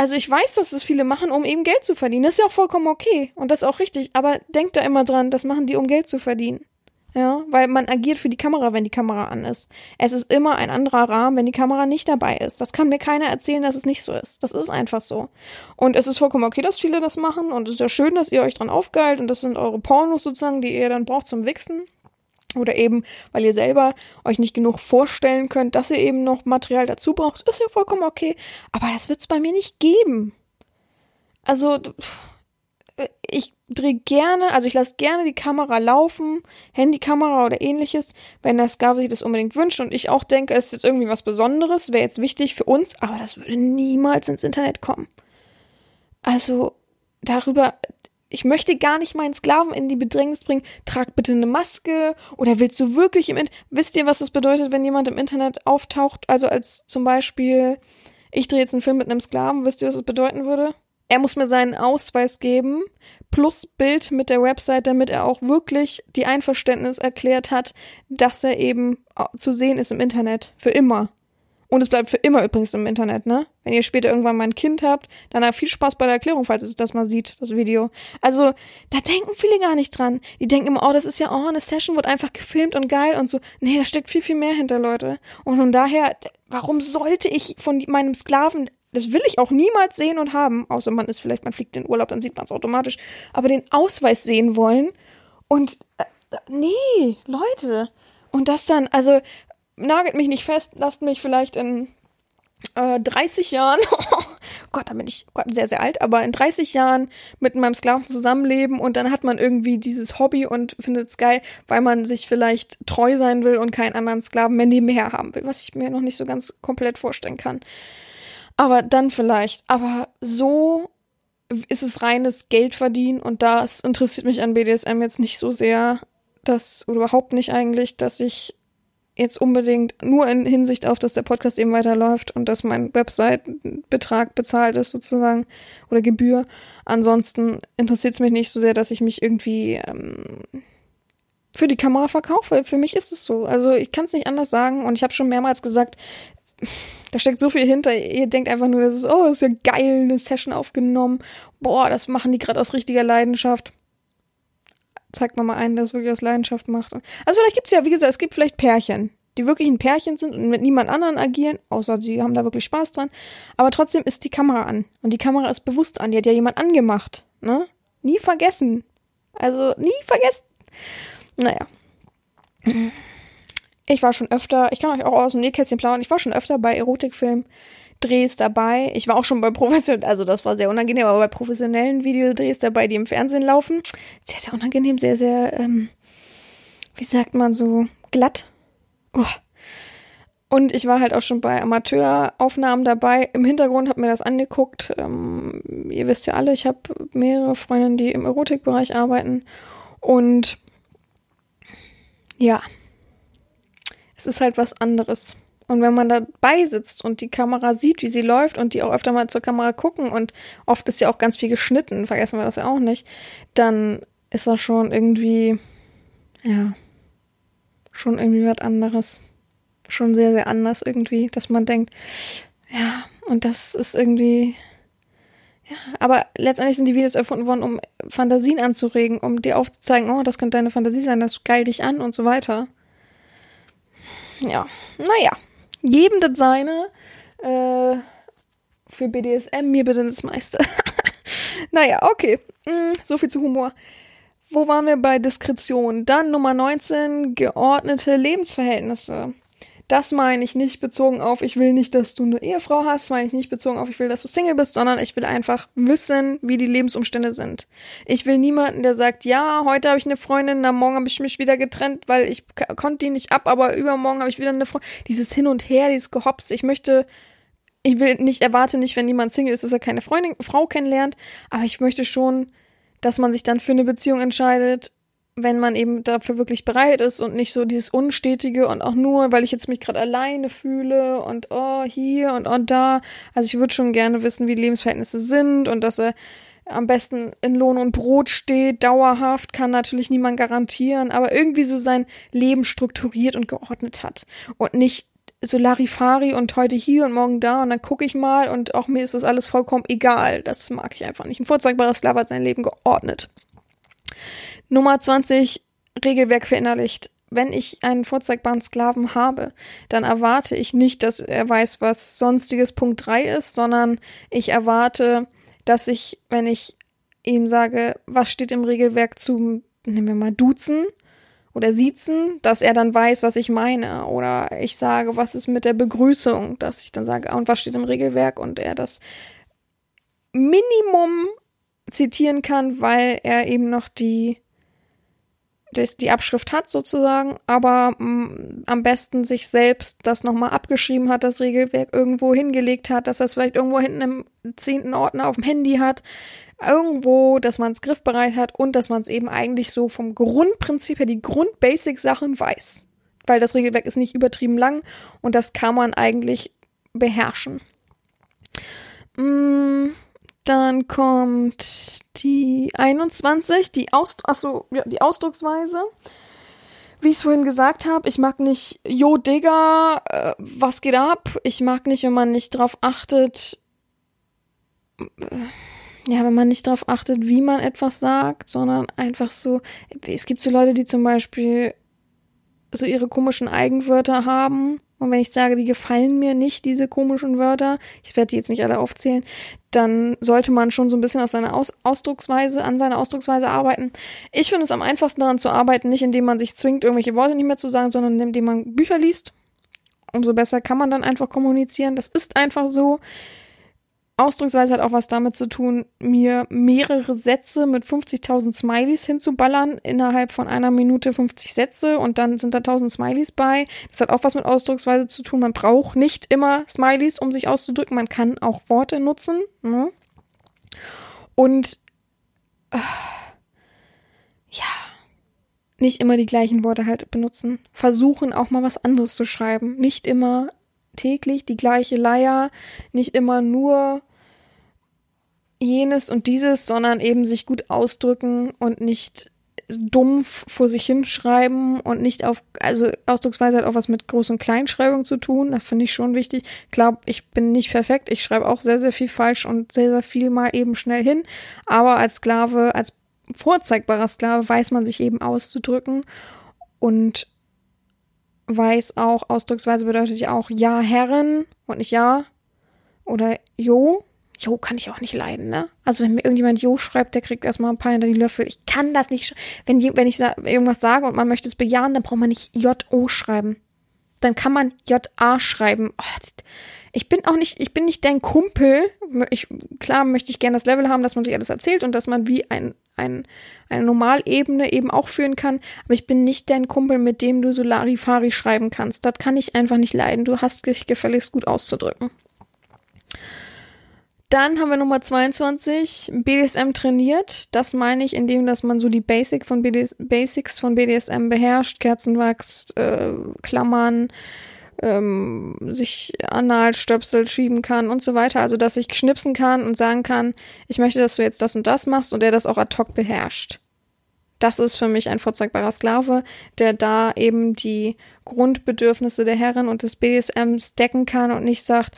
Also ich weiß, dass es viele machen, um eben Geld zu verdienen. Das ist ja auch vollkommen okay und das ist auch richtig. Aber denkt da immer dran, das machen die, um Geld zu verdienen. Ja, weil man agiert für die Kamera, wenn die Kamera an ist. Es ist immer ein anderer Rahmen, wenn die Kamera nicht dabei ist. Das kann mir keiner erzählen, dass es nicht so ist. Das ist einfach so. Und es ist vollkommen okay, dass viele das machen. Und es ist ja schön, dass ihr euch dran aufgeilt. Und das sind eure Pornos sozusagen, die ihr dann braucht zum Wichsen. Oder eben, weil ihr selber euch nicht genug vorstellen könnt, dass ihr eben noch Material dazu braucht, ist ja vollkommen okay. Aber das wird es bei mir nicht geben. Also, ich drehe gerne, also ich lasse gerne die Kamera laufen, Handykamera oder ähnliches, wenn das Gabe sich das unbedingt wünscht und ich auch denke, es ist jetzt irgendwie was Besonderes, wäre jetzt wichtig für uns, aber das würde niemals ins Internet kommen. also darüber, ich möchte gar nicht meinen Sklaven in die Bedrängnis bringen, trag bitte eine Maske oder willst du wirklich im Internet, wisst ihr, was das bedeutet, wenn jemand im Internet auftaucht, also als zum Beispiel, ich drehe jetzt einen Film mit einem Sklaven, wisst ihr, was das bedeuten würde? Er muss mir seinen Ausweis geben, plus Bild mit der Website, damit er auch wirklich die Einverständnis erklärt hat, dass er eben zu sehen ist im Internet. Für immer. Und es bleibt für immer übrigens im Internet, ne? Wenn ihr später irgendwann mal ein Kind habt, dann habt viel Spaß bei der Erklärung, falls ihr das mal sieht, das Video. Also, da denken viele gar nicht dran. Die denken immer, oh, das ist ja, oh, eine Session wird einfach gefilmt und geil und so. Nee, da steckt viel, viel mehr hinter, Leute. Und von daher, warum sollte ich von meinem Sklaven das will ich auch niemals sehen und haben, außer man ist vielleicht, man fliegt in Urlaub, dann sieht man es automatisch, aber den Ausweis sehen wollen und äh, nee, Leute. Und das dann, also nagelt mich nicht fest, lasst mich vielleicht in äh, 30 Jahren, (laughs) oh Gott, da bin ich Gott, sehr, sehr alt, aber in 30 Jahren mit meinem Sklaven zusammenleben und dann hat man irgendwie dieses Hobby und findet es geil, weil man sich vielleicht treu sein will und keinen anderen Sklaven mehr nebenher haben will, was ich mir noch nicht so ganz komplett vorstellen kann. Aber dann vielleicht. Aber so ist es reines Geldverdienen und das interessiert mich an BDSM jetzt nicht so sehr, dass, oder überhaupt nicht eigentlich, dass ich jetzt unbedingt nur in Hinsicht auf, dass der Podcast eben weiterläuft und dass mein Website-Betrag bezahlt ist sozusagen oder Gebühr. Ansonsten interessiert es mich nicht so sehr, dass ich mich irgendwie ähm, für die Kamera verkaufe. Für mich ist es so. Also ich kann es nicht anders sagen und ich habe schon mehrmals gesagt, da steckt so viel hinter. Ihr denkt einfach nur, das ist, oh, das ist ja geil, eine Session aufgenommen. Boah, das machen die gerade aus richtiger Leidenschaft. Zeigt mal mal einen, der es wirklich aus Leidenschaft macht. Also vielleicht gibt's ja, wie gesagt, es gibt vielleicht Pärchen, die wirklich ein Pärchen sind und mit niemand anderen agieren, außer sie haben da wirklich Spaß dran. Aber trotzdem ist die Kamera an. Und die Kamera ist bewusst an. Die hat ja jemand angemacht. Ne? Nie vergessen. Also nie vergessen. Naja. Ich war schon öfter, ich kann euch auch aus dem Nähkästchen plaudern, ich war schon öfter bei Erotikfilmen. Drehs dabei. Ich war auch schon bei professionellen, also das war sehr unangenehm, aber bei professionellen Videodrehs dabei, die im Fernsehen laufen. Sehr, sehr unangenehm, sehr, sehr, ähm, wie sagt man so, glatt. Oh. Und ich war halt auch schon bei Amateuraufnahmen dabei. Im Hintergrund habe mir das angeguckt. Ähm, ihr wisst ja alle, ich habe mehrere Freundinnen, die im Erotikbereich arbeiten. Und ja, es ist halt was anderes. Und wenn man dabei sitzt und die Kamera sieht, wie sie läuft und die auch öfter mal zur Kamera gucken und oft ist ja auch ganz viel geschnitten, vergessen wir das ja auch nicht, dann ist das schon irgendwie, ja, schon irgendwie was anderes. Schon sehr, sehr anders irgendwie, dass man denkt, ja, und das ist irgendwie, ja, aber letztendlich sind die Videos erfunden worden, um Fantasien anzuregen, um dir aufzuzeigen, oh, das könnte deine Fantasie sein, das geil dich an und so weiter. Ja, naja, jedem das seine. Äh, für BDSM, mir bitte das meiste. (laughs) naja, okay. Mm, so viel zu Humor. Wo waren wir bei Diskretion? Dann Nummer 19, geordnete Lebensverhältnisse. Das meine ich nicht bezogen auf, ich will nicht, dass du eine Ehefrau hast, meine ich nicht bezogen auf, ich will, dass du Single bist, sondern ich will einfach wissen, wie die Lebensumstände sind. Ich will niemanden, der sagt, ja, heute habe ich eine Freundin, am Morgen habe ich mich wieder getrennt, weil ich konnte die nicht ab, aber übermorgen habe ich wieder eine Freundin. Dieses Hin und Her, dieses Gehops, ich möchte, ich will nicht, erwarte nicht, wenn jemand Single ist, dass er keine Freundin, Frau kennenlernt, aber ich möchte schon, dass man sich dann für eine Beziehung entscheidet, wenn man eben dafür wirklich bereit ist und nicht so dieses Unstetige und auch nur, weil ich jetzt mich gerade alleine fühle und oh, hier und oh, da. Also ich würde schon gerne wissen, wie die Lebensverhältnisse sind und dass er am besten in Lohn und Brot steht, dauerhaft, kann natürlich niemand garantieren, aber irgendwie so sein Leben strukturiert und geordnet hat und nicht so Larifari und heute hier und morgen da und dann gucke ich mal und auch mir ist das alles vollkommen egal. Das mag ich einfach nicht. Ein vorzeigbarer Sklave hat sein Leben geordnet. Nummer 20 Regelwerk verinnerlicht. Wenn ich einen vorzeigbaren Sklaven habe, dann erwarte ich nicht, dass er weiß, was sonstiges Punkt 3 ist, sondern ich erwarte, dass ich, wenn ich ihm sage, was steht im Regelwerk zum, nehmen wir mal, Duzen oder Siezen, dass er dann weiß, was ich meine. Oder ich sage, was ist mit der Begrüßung, dass ich dann sage, und was steht im Regelwerk und er das Minimum zitieren kann, weil er eben noch die die Abschrift hat sozusagen, aber mh, am besten sich selbst das nochmal abgeschrieben hat, das Regelwerk irgendwo hingelegt hat, dass das vielleicht irgendwo hinten im zehnten Ordner auf dem Handy hat, irgendwo, dass man es griffbereit hat und dass man es eben eigentlich so vom Grundprinzip her, die Grund-Basic-Sachen weiß. Weil das Regelwerk ist nicht übertrieben lang und das kann man eigentlich beherrschen. Mm, Dann kommt die 21, die, Aus achso, ja, die Ausdrucksweise. Wie ich es vorhin gesagt habe, ich mag nicht, yo Digga, äh, was geht ab? Ich mag nicht, wenn man nicht drauf achtet, äh, ja, wenn man nicht darauf achtet, wie man etwas sagt, sondern einfach so, es gibt so Leute, die zum Beispiel so ihre komischen Eigenwörter haben. Und wenn ich sage, die gefallen mir nicht, diese komischen Wörter, ich werde die jetzt nicht alle aufzählen, dann sollte man schon so ein bisschen aus seiner Aus Ausdrucksweise, an seiner Ausdrucksweise arbeiten. Ich finde es am einfachsten daran zu arbeiten, nicht indem man sich zwingt, irgendwelche Worte nicht mehr zu sagen, sondern indem man Bücher liest. Umso besser kann man dann einfach kommunizieren. Das ist einfach so. Ausdrucksweise hat auch was damit zu tun, mir mehrere Sätze mit 50.000 Smileys hinzuballern, innerhalb von einer Minute 50 Sätze und dann sind da 1000 Smileys bei. Das hat auch was mit Ausdrucksweise zu tun. Man braucht nicht immer Smileys, um sich auszudrücken. Man kann auch Worte nutzen. Ne? Und äh, ja, nicht immer die gleichen Worte halt benutzen. Versuchen auch mal was anderes zu schreiben. Nicht immer täglich die gleiche Leier, nicht immer nur jenes und dieses, sondern eben sich gut ausdrücken und nicht dumpf vor sich hinschreiben und nicht auf, also Ausdrucksweise hat auch was mit Groß- und Kleinschreibung zu tun. Das finde ich schon wichtig. Klar, ich bin nicht perfekt. Ich schreibe auch sehr, sehr viel falsch und sehr, sehr viel mal eben schnell hin. Aber als Sklave, als vorzeigbarer Sklave weiß man sich eben auszudrücken und weiß auch, Ausdrucksweise bedeutet ja auch Ja, Herren und nicht Ja oder Jo. Jo kann ich auch nicht leiden, ne? Also wenn mir irgendjemand Jo schreibt, der kriegt erstmal ein paar hinter die Löffel. Ich kann das nicht. Wenn, wenn ich sa irgendwas sage und man möchte es bejahen, dann braucht man nicht J-O schreiben. Dann kann man J-A schreiben. Oh, ich bin auch nicht, ich bin nicht dein Kumpel. Ich, klar möchte ich gerne das Level haben, dass man sich alles erzählt und dass man wie ein, ein, eine Normalebene eben auch führen kann. Aber ich bin nicht dein Kumpel, mit dem du so Larifari schreiben kannst. Das kann ich einfach nicht leiden. Du hast dich gefälligst gut auszudrücken. Dann haben wir Nummer 22, BDSM trainiert. Das meine ich, indem dass man so die Basic von BDS, Basics von BDSM beherrscht. Kerzenwachs, äh, Klammern, ähm, sich Analstöpsel schieben kann und so weiter. Also, dass ich schnipsen kann und sagen kann, ich möchte, dass du jetzt das und das machst und er das auch ad hoc beherrscht. Das ist für mich ein vorzeigbarer Sklave, der da eben die Grundbedürfnisse der Herren und des BDSMs decken kann und nicht sagt,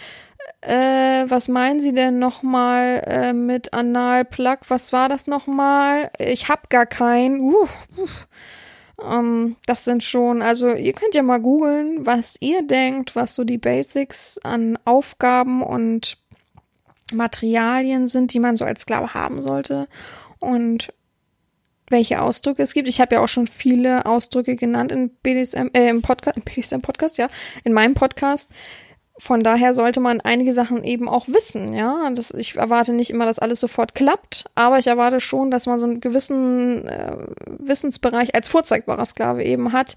äh, was meinen Sie denn nochmal äh, mit Analplug? Was war das nochmal? Ich hab gar keinen. Uh, uh. Ähm, das sind schon, also ihr könnt ja mal googeln, was ihr denkt, was so die Basics an Aufgaben und Materialien sind, die man so als Sklave haben sollte und welche Ausdrücke es gibt. Ich habe ja auch schon viele Ausdrücke genannt in BDSM, äh, im Podcast, im BDSM Podcast, ja, in meinem Podcast. Von daher sollte man einige Sachen eben auch wissen, ja. Das, ich erwarte nicht immer, dass alles sofort klappt, aber ich erwarte schon, dass man so einen gewissen äh, Wissensbereich als vorzeigbarer Sklave eben hat.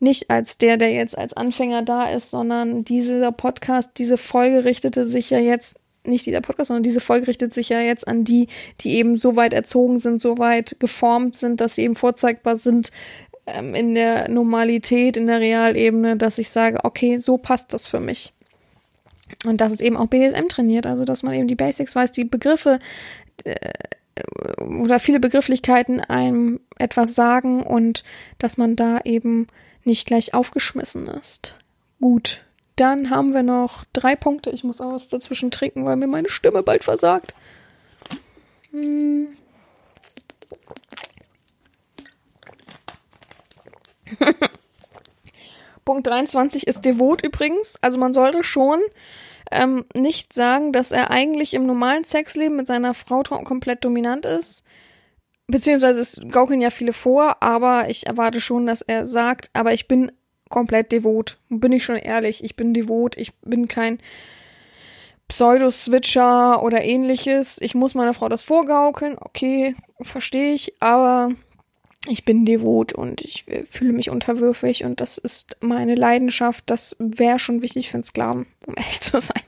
Nicht als der, der jetzt als Anfänger da ist, sondern dieser Podcast, diese Folge richtete sich ja jetzt, nicht dieser Podcast, sondern diese Folge richtet sich ja jetzt an die, die eben so weit erzogen sind, so weit geformt sind, dass sie eben vorzeigbar sind, ähm, in der Normalität, in der Realebene, dass ich sage, okay, so passt das für mich. Und das ist eben auch BDSM trainiert, also dass man eben die Basics weiß, die Begriffe äh, oder viele Begrifflichkeiten einem etwas sagen und dass man da eben nicht gleich aufgeschmissen ist. Gut, dann haben wir noch drei Punkte. Ich muss auch was dazwischen trinken, weil mir meine Stimme bald versagt. Hm. (laughs) Punkt 23 ist devot übrigens. Also man sollte schon ähm, nicht sagen, dass er eigentlich im normalen Sexleben mit seiner Frau komplett dominant ist. Beziehungsweise es gaukeln ja viele vor, aber ich erwarte schon, dass er sagt, aber ich bin komplett devot. Bin ich schon ehrlich, ich bin devot, ich bin kein Pseudo-Switcher oder ähnliches. Ich muss meiner Frau das vorgaukeln, okay, verstehe ich, aber ich bin devot und ich äh, fühle mich unterwürfig und das ist meine Leidenschaft. Das wäre schon wichtig für einen Sklaven, um ehrlich zu sein.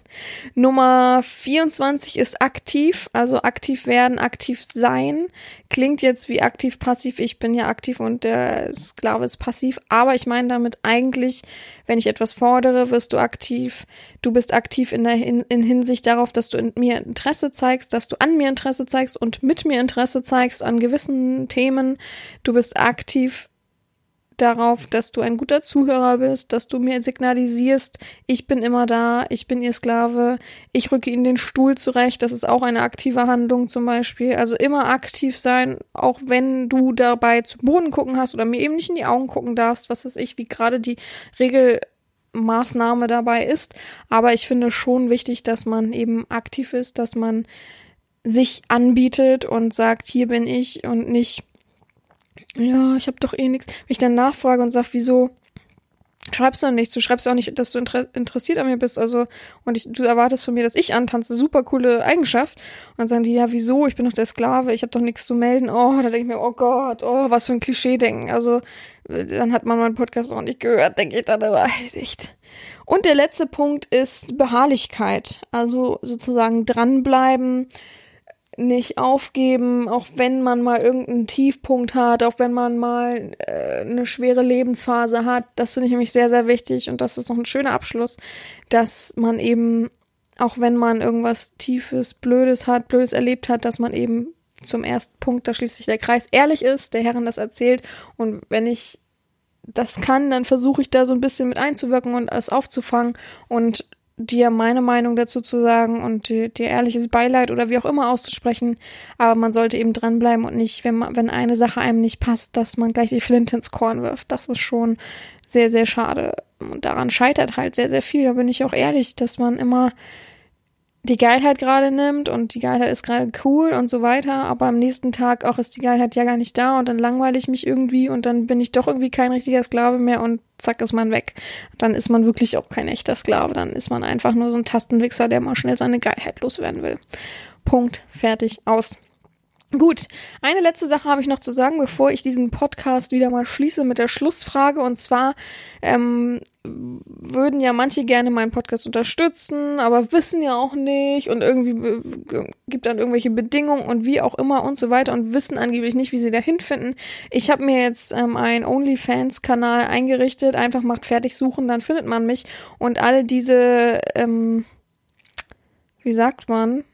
Nummer 24 ist aktiv, also aktiv werden, aktiv sein. Klingt jetzt wie aktiv passiv. Ich bin ja aktiv und der Sklave ist passiv. Aber ich meine damit eigentlich, wenn ich etwas fordere, wirst du aktiv. Du bist aktiv in der in, in Hinsicht darauf, dass du in mir Interesse zeigst, dass du an mir Interesse zeigst und mit mir Interesse zeigst an gewissen Themen. Du bist aktiv darauf, dass du ein guter Zuhörer bist, dass du mir signalisierst, ich bin immer da, ich bin ihr Sklave, ich rücke ihnen den Stuhl zurecht, das ist auch eine aktive Handlung zum Beispiel. Also immer aktiv sein, auch wenn du dabei zu Boden gucken hast oder mir eben nicht in die Augen gucken darfst, was weiß ich, wie gerade die Regelmaßnahme dabei ist. Aber ich finde schon wichtig, dass man eben aktiv ist, dass man sich anbietet und sagt, hier bin ich und nicht ja, ich habe doch eh nichts. Wenn ich dann nachfrage und sag, wieso schreibst du nichts? Du schreibst auch nicht, dass du inter interessiert an mir bist. Also, und ich, du erwartest von mir, dass ich antanze. Super coole Eigenschaft. Und dann sagen die, ja, wieso? Ich bin doch der Sklave, ich habe doch nichts zu melden. Oh, da denke ich mir, oh Gott, oh, was für ein Klischee-Denken. Also, dann hat man meinen Podcast auch nicht gehört, denke ich dann aber echt. Und der letzte Punkt ist Beharrlichkeit. Also sozusagen dranbleiben, nicht aufgeben, auch wenn man mal irgendeinen Tiefpunkt hat, auch wenn man mal äh, eine schwere Lebensphase hat. Das finde ich nämlich sehr, sehr wichtig und das ist noch ein schöner Abschluss, dass man eben, auch wenn man irgendwas Tiefes, Blödes hat, Blödes erlebt hat, dass man eben zum ersten Punkt, da schließt sich der Kreis, ehrlich ist, der Herrin das erzählt und wenn ich das kann, dann versuche ich da so ein bisschen mit einzuwirken und es aufzufangen und dir meine Meinung dazu zu sagen und dir, ehrliches Beileid oder wie auch immer auszusprechen. Aber man sollte eben dranbleiben und nicht, wenn man, wenn eine Sache einem nicht passt, dass man gleich die Flinte ins Korn wirft. Das ist schon sehr, sehr schade. Und daran scheitert halt sehr, sehr viel. Da bin ich auch ehrlich, dass man immer die Geilheit gerade nimmt und die Geilheit ist gerade cool und so weiter, aber am nächsten Tag auch ist die Geilheit ja gar nicht da und dann langweile ich mich irgendwie und dann bin ich doch irgendwie kein richtiger Sklave mehr und zack ist man weg. Dann ist man wirklich auch kein echter Sklave, dann ist man einfach nur so ein Tastenwichser, der mal schnell seine Geilheit loswerden will. Punkt, fertig, aus. Gut, eine letzte Sache habe ich noch zu sagen, bevor ich diesen Podcast wieder mal schließe mit der Schlussfrage. Und zwar ähm, würden ja manche gerne meinen Podcast unterstützen, aber wissen ja auch nicht und irgendwie gibt dann irgendwelche Bedingungen und wie auch immer und so weiter und wissen angeblich nicht, wie sie da hinfinden. Ich habe mir jetzt ähm, einen OnlyFans-Kanal eingerichtet. Einfach macht fertig suchen, dann findet man mich. Und all diese, ähm, wie sagt man?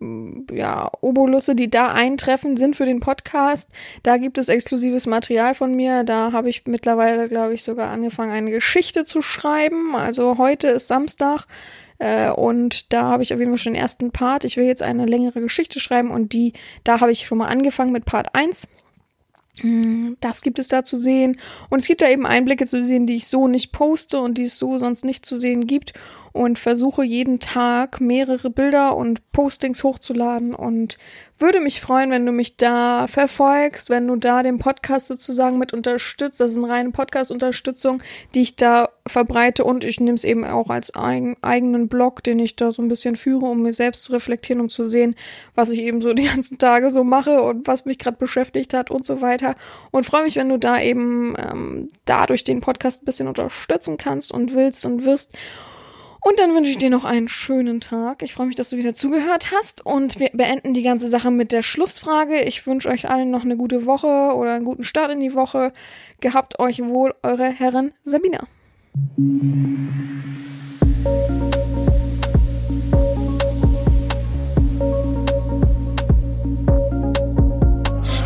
Ja, Obolusse, die da eintreffen, sind für den Podcast. Da gibt es exklusives Material von mir. Da habe ich mittlerweile, glaube ich, sogar angefangen, eine Geschichte zu schreiben. Also heute ist Samstag. Äh, und da habe ich auf jeden Fall schon den ersten Part. Ich will jetzt eine längere Geschichte schreiben und die, da habe ich schon mal angefangen mit Part 1. Mm, das gibt es da zu sehen. Und es gibt da eben Einblicke zu sehen, die ich so nicht poste und die es so sonst nicht zu sehen gibt und versuche jeden Tag mehrere Bilder und Postings hochzuladen und würde mich freuen, wenn du mich da verfolgst, wenn du da den Podcast sozusagen mit unterstützt. Das ist eine reine Podcast-Unterstützung, die ich da verbreite und ich nehme es eben auch als eigen, eigenen Blog, den ich da so ein bisschen führe, um mir selbst zu reflektieren, um zu sehen, was ich eben so die (laughs) ganzen Tage so mache und was mich gerade beschäftigt hat und so weiter. Und freue mich, wenn du da eben ähm, dadurch den Podcast ein bisschen unterstützen kannst und willst und wirst. Und dann wünsche ich dir noch einen schönen Tag. Ich freue mich, dass du wieder zugehört hast. Und wir beenden die ganze Sache mit der Schlussfrage. Ich wünsche euch allen noch eine gute Woche oder einen guten Start in die Woche. Gehabt euch wohl, eure Herren Sabina.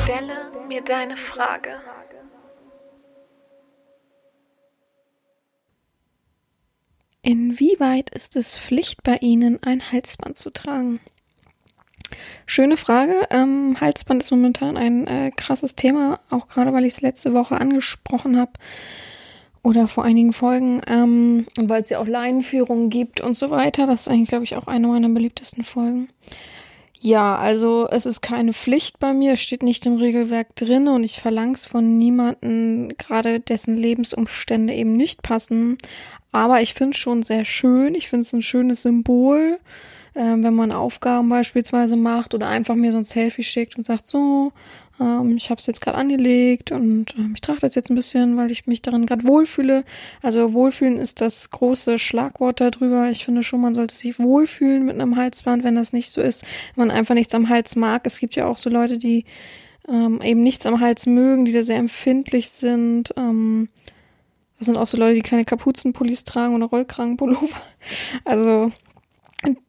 Stelle mir deine Frage. Inwieweit ist es Pflicht bei Ihnen, ein Halsband zu tragen? Schöne Frage. Ähm, Halsband ist momentan ein äh, krasses Thema, auch gerade weil ich es letzte Woche angesprochen habe oder vor einigen Folgen, ähm, weil es ja auch Leinenführungen gibt und so weiter. Das ist eigentlich, glaube ich, auch eine meiner beliebtesten Folgen. Ja, also es ist keine Pflicht bei mir, steht nicht im Regelwerk drin und ich verlange es von niemanden, gerade dessen Lebensumstände eben nicht passen. Aber ich finde es schon sehr schön. Ich finde es ein schönes Symbol. Ähm, wenn man Aufgaben beispielsweise macht oder einfach mir so ein Selfie schickt und sagt, so, ähm, ich habe es jetzt gerade angelegt und ähm, ich trage das jetzt ein bisschen, weil ich mich darin gerade wohlfühle. Also wohlfühlen ist das große Schlagwort darüber. Ich finde schon, man sollte sich wohlfühlen mit einem Halsband, wenn das nicht so ist, wenn man einfach nichts am Hals mag. Es gibt ja auch so Leute, die ähm, eben nichts am Hals mögen, die da sehr empfindlich sind. Ähm, das sind auch so Leute, die keine Kapuzenpullis tragen oder Rollkragenpullover. (laughs) Also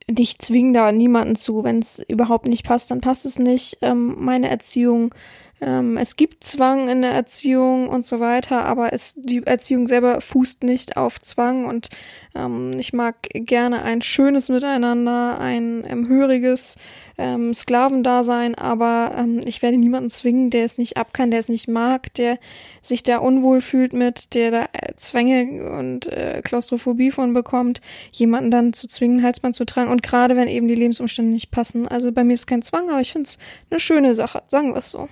dich zwingen da niemanden zu. Wenn es überhaupt nicht passt, dann passt es nicht. Ähm, meine Erziehung, ähm, es gibt Zwang in der Erziehung und so weiter, aber es, die Erziehung selber fußt nicht auf Zwang und ähm, ich mag gerne ein schönes Miteinander, ein ähm, höriges ähm, Sklavendasein, aber ähm, ich werde niemanden zwingen, der es nicht abkann, der es nicht mag, der sich da unwohl fühlt mit, der da äh, Zwänge und äh, Klaustrophobie von bekommt, jemanden dann zu zwingen, Halsband zu tragen und gerade wenn eben die Lebensumstände nicht passen. Also bei mir ist kein Zwang, aber ich finde es eine schöne Sache, sagen wir es so.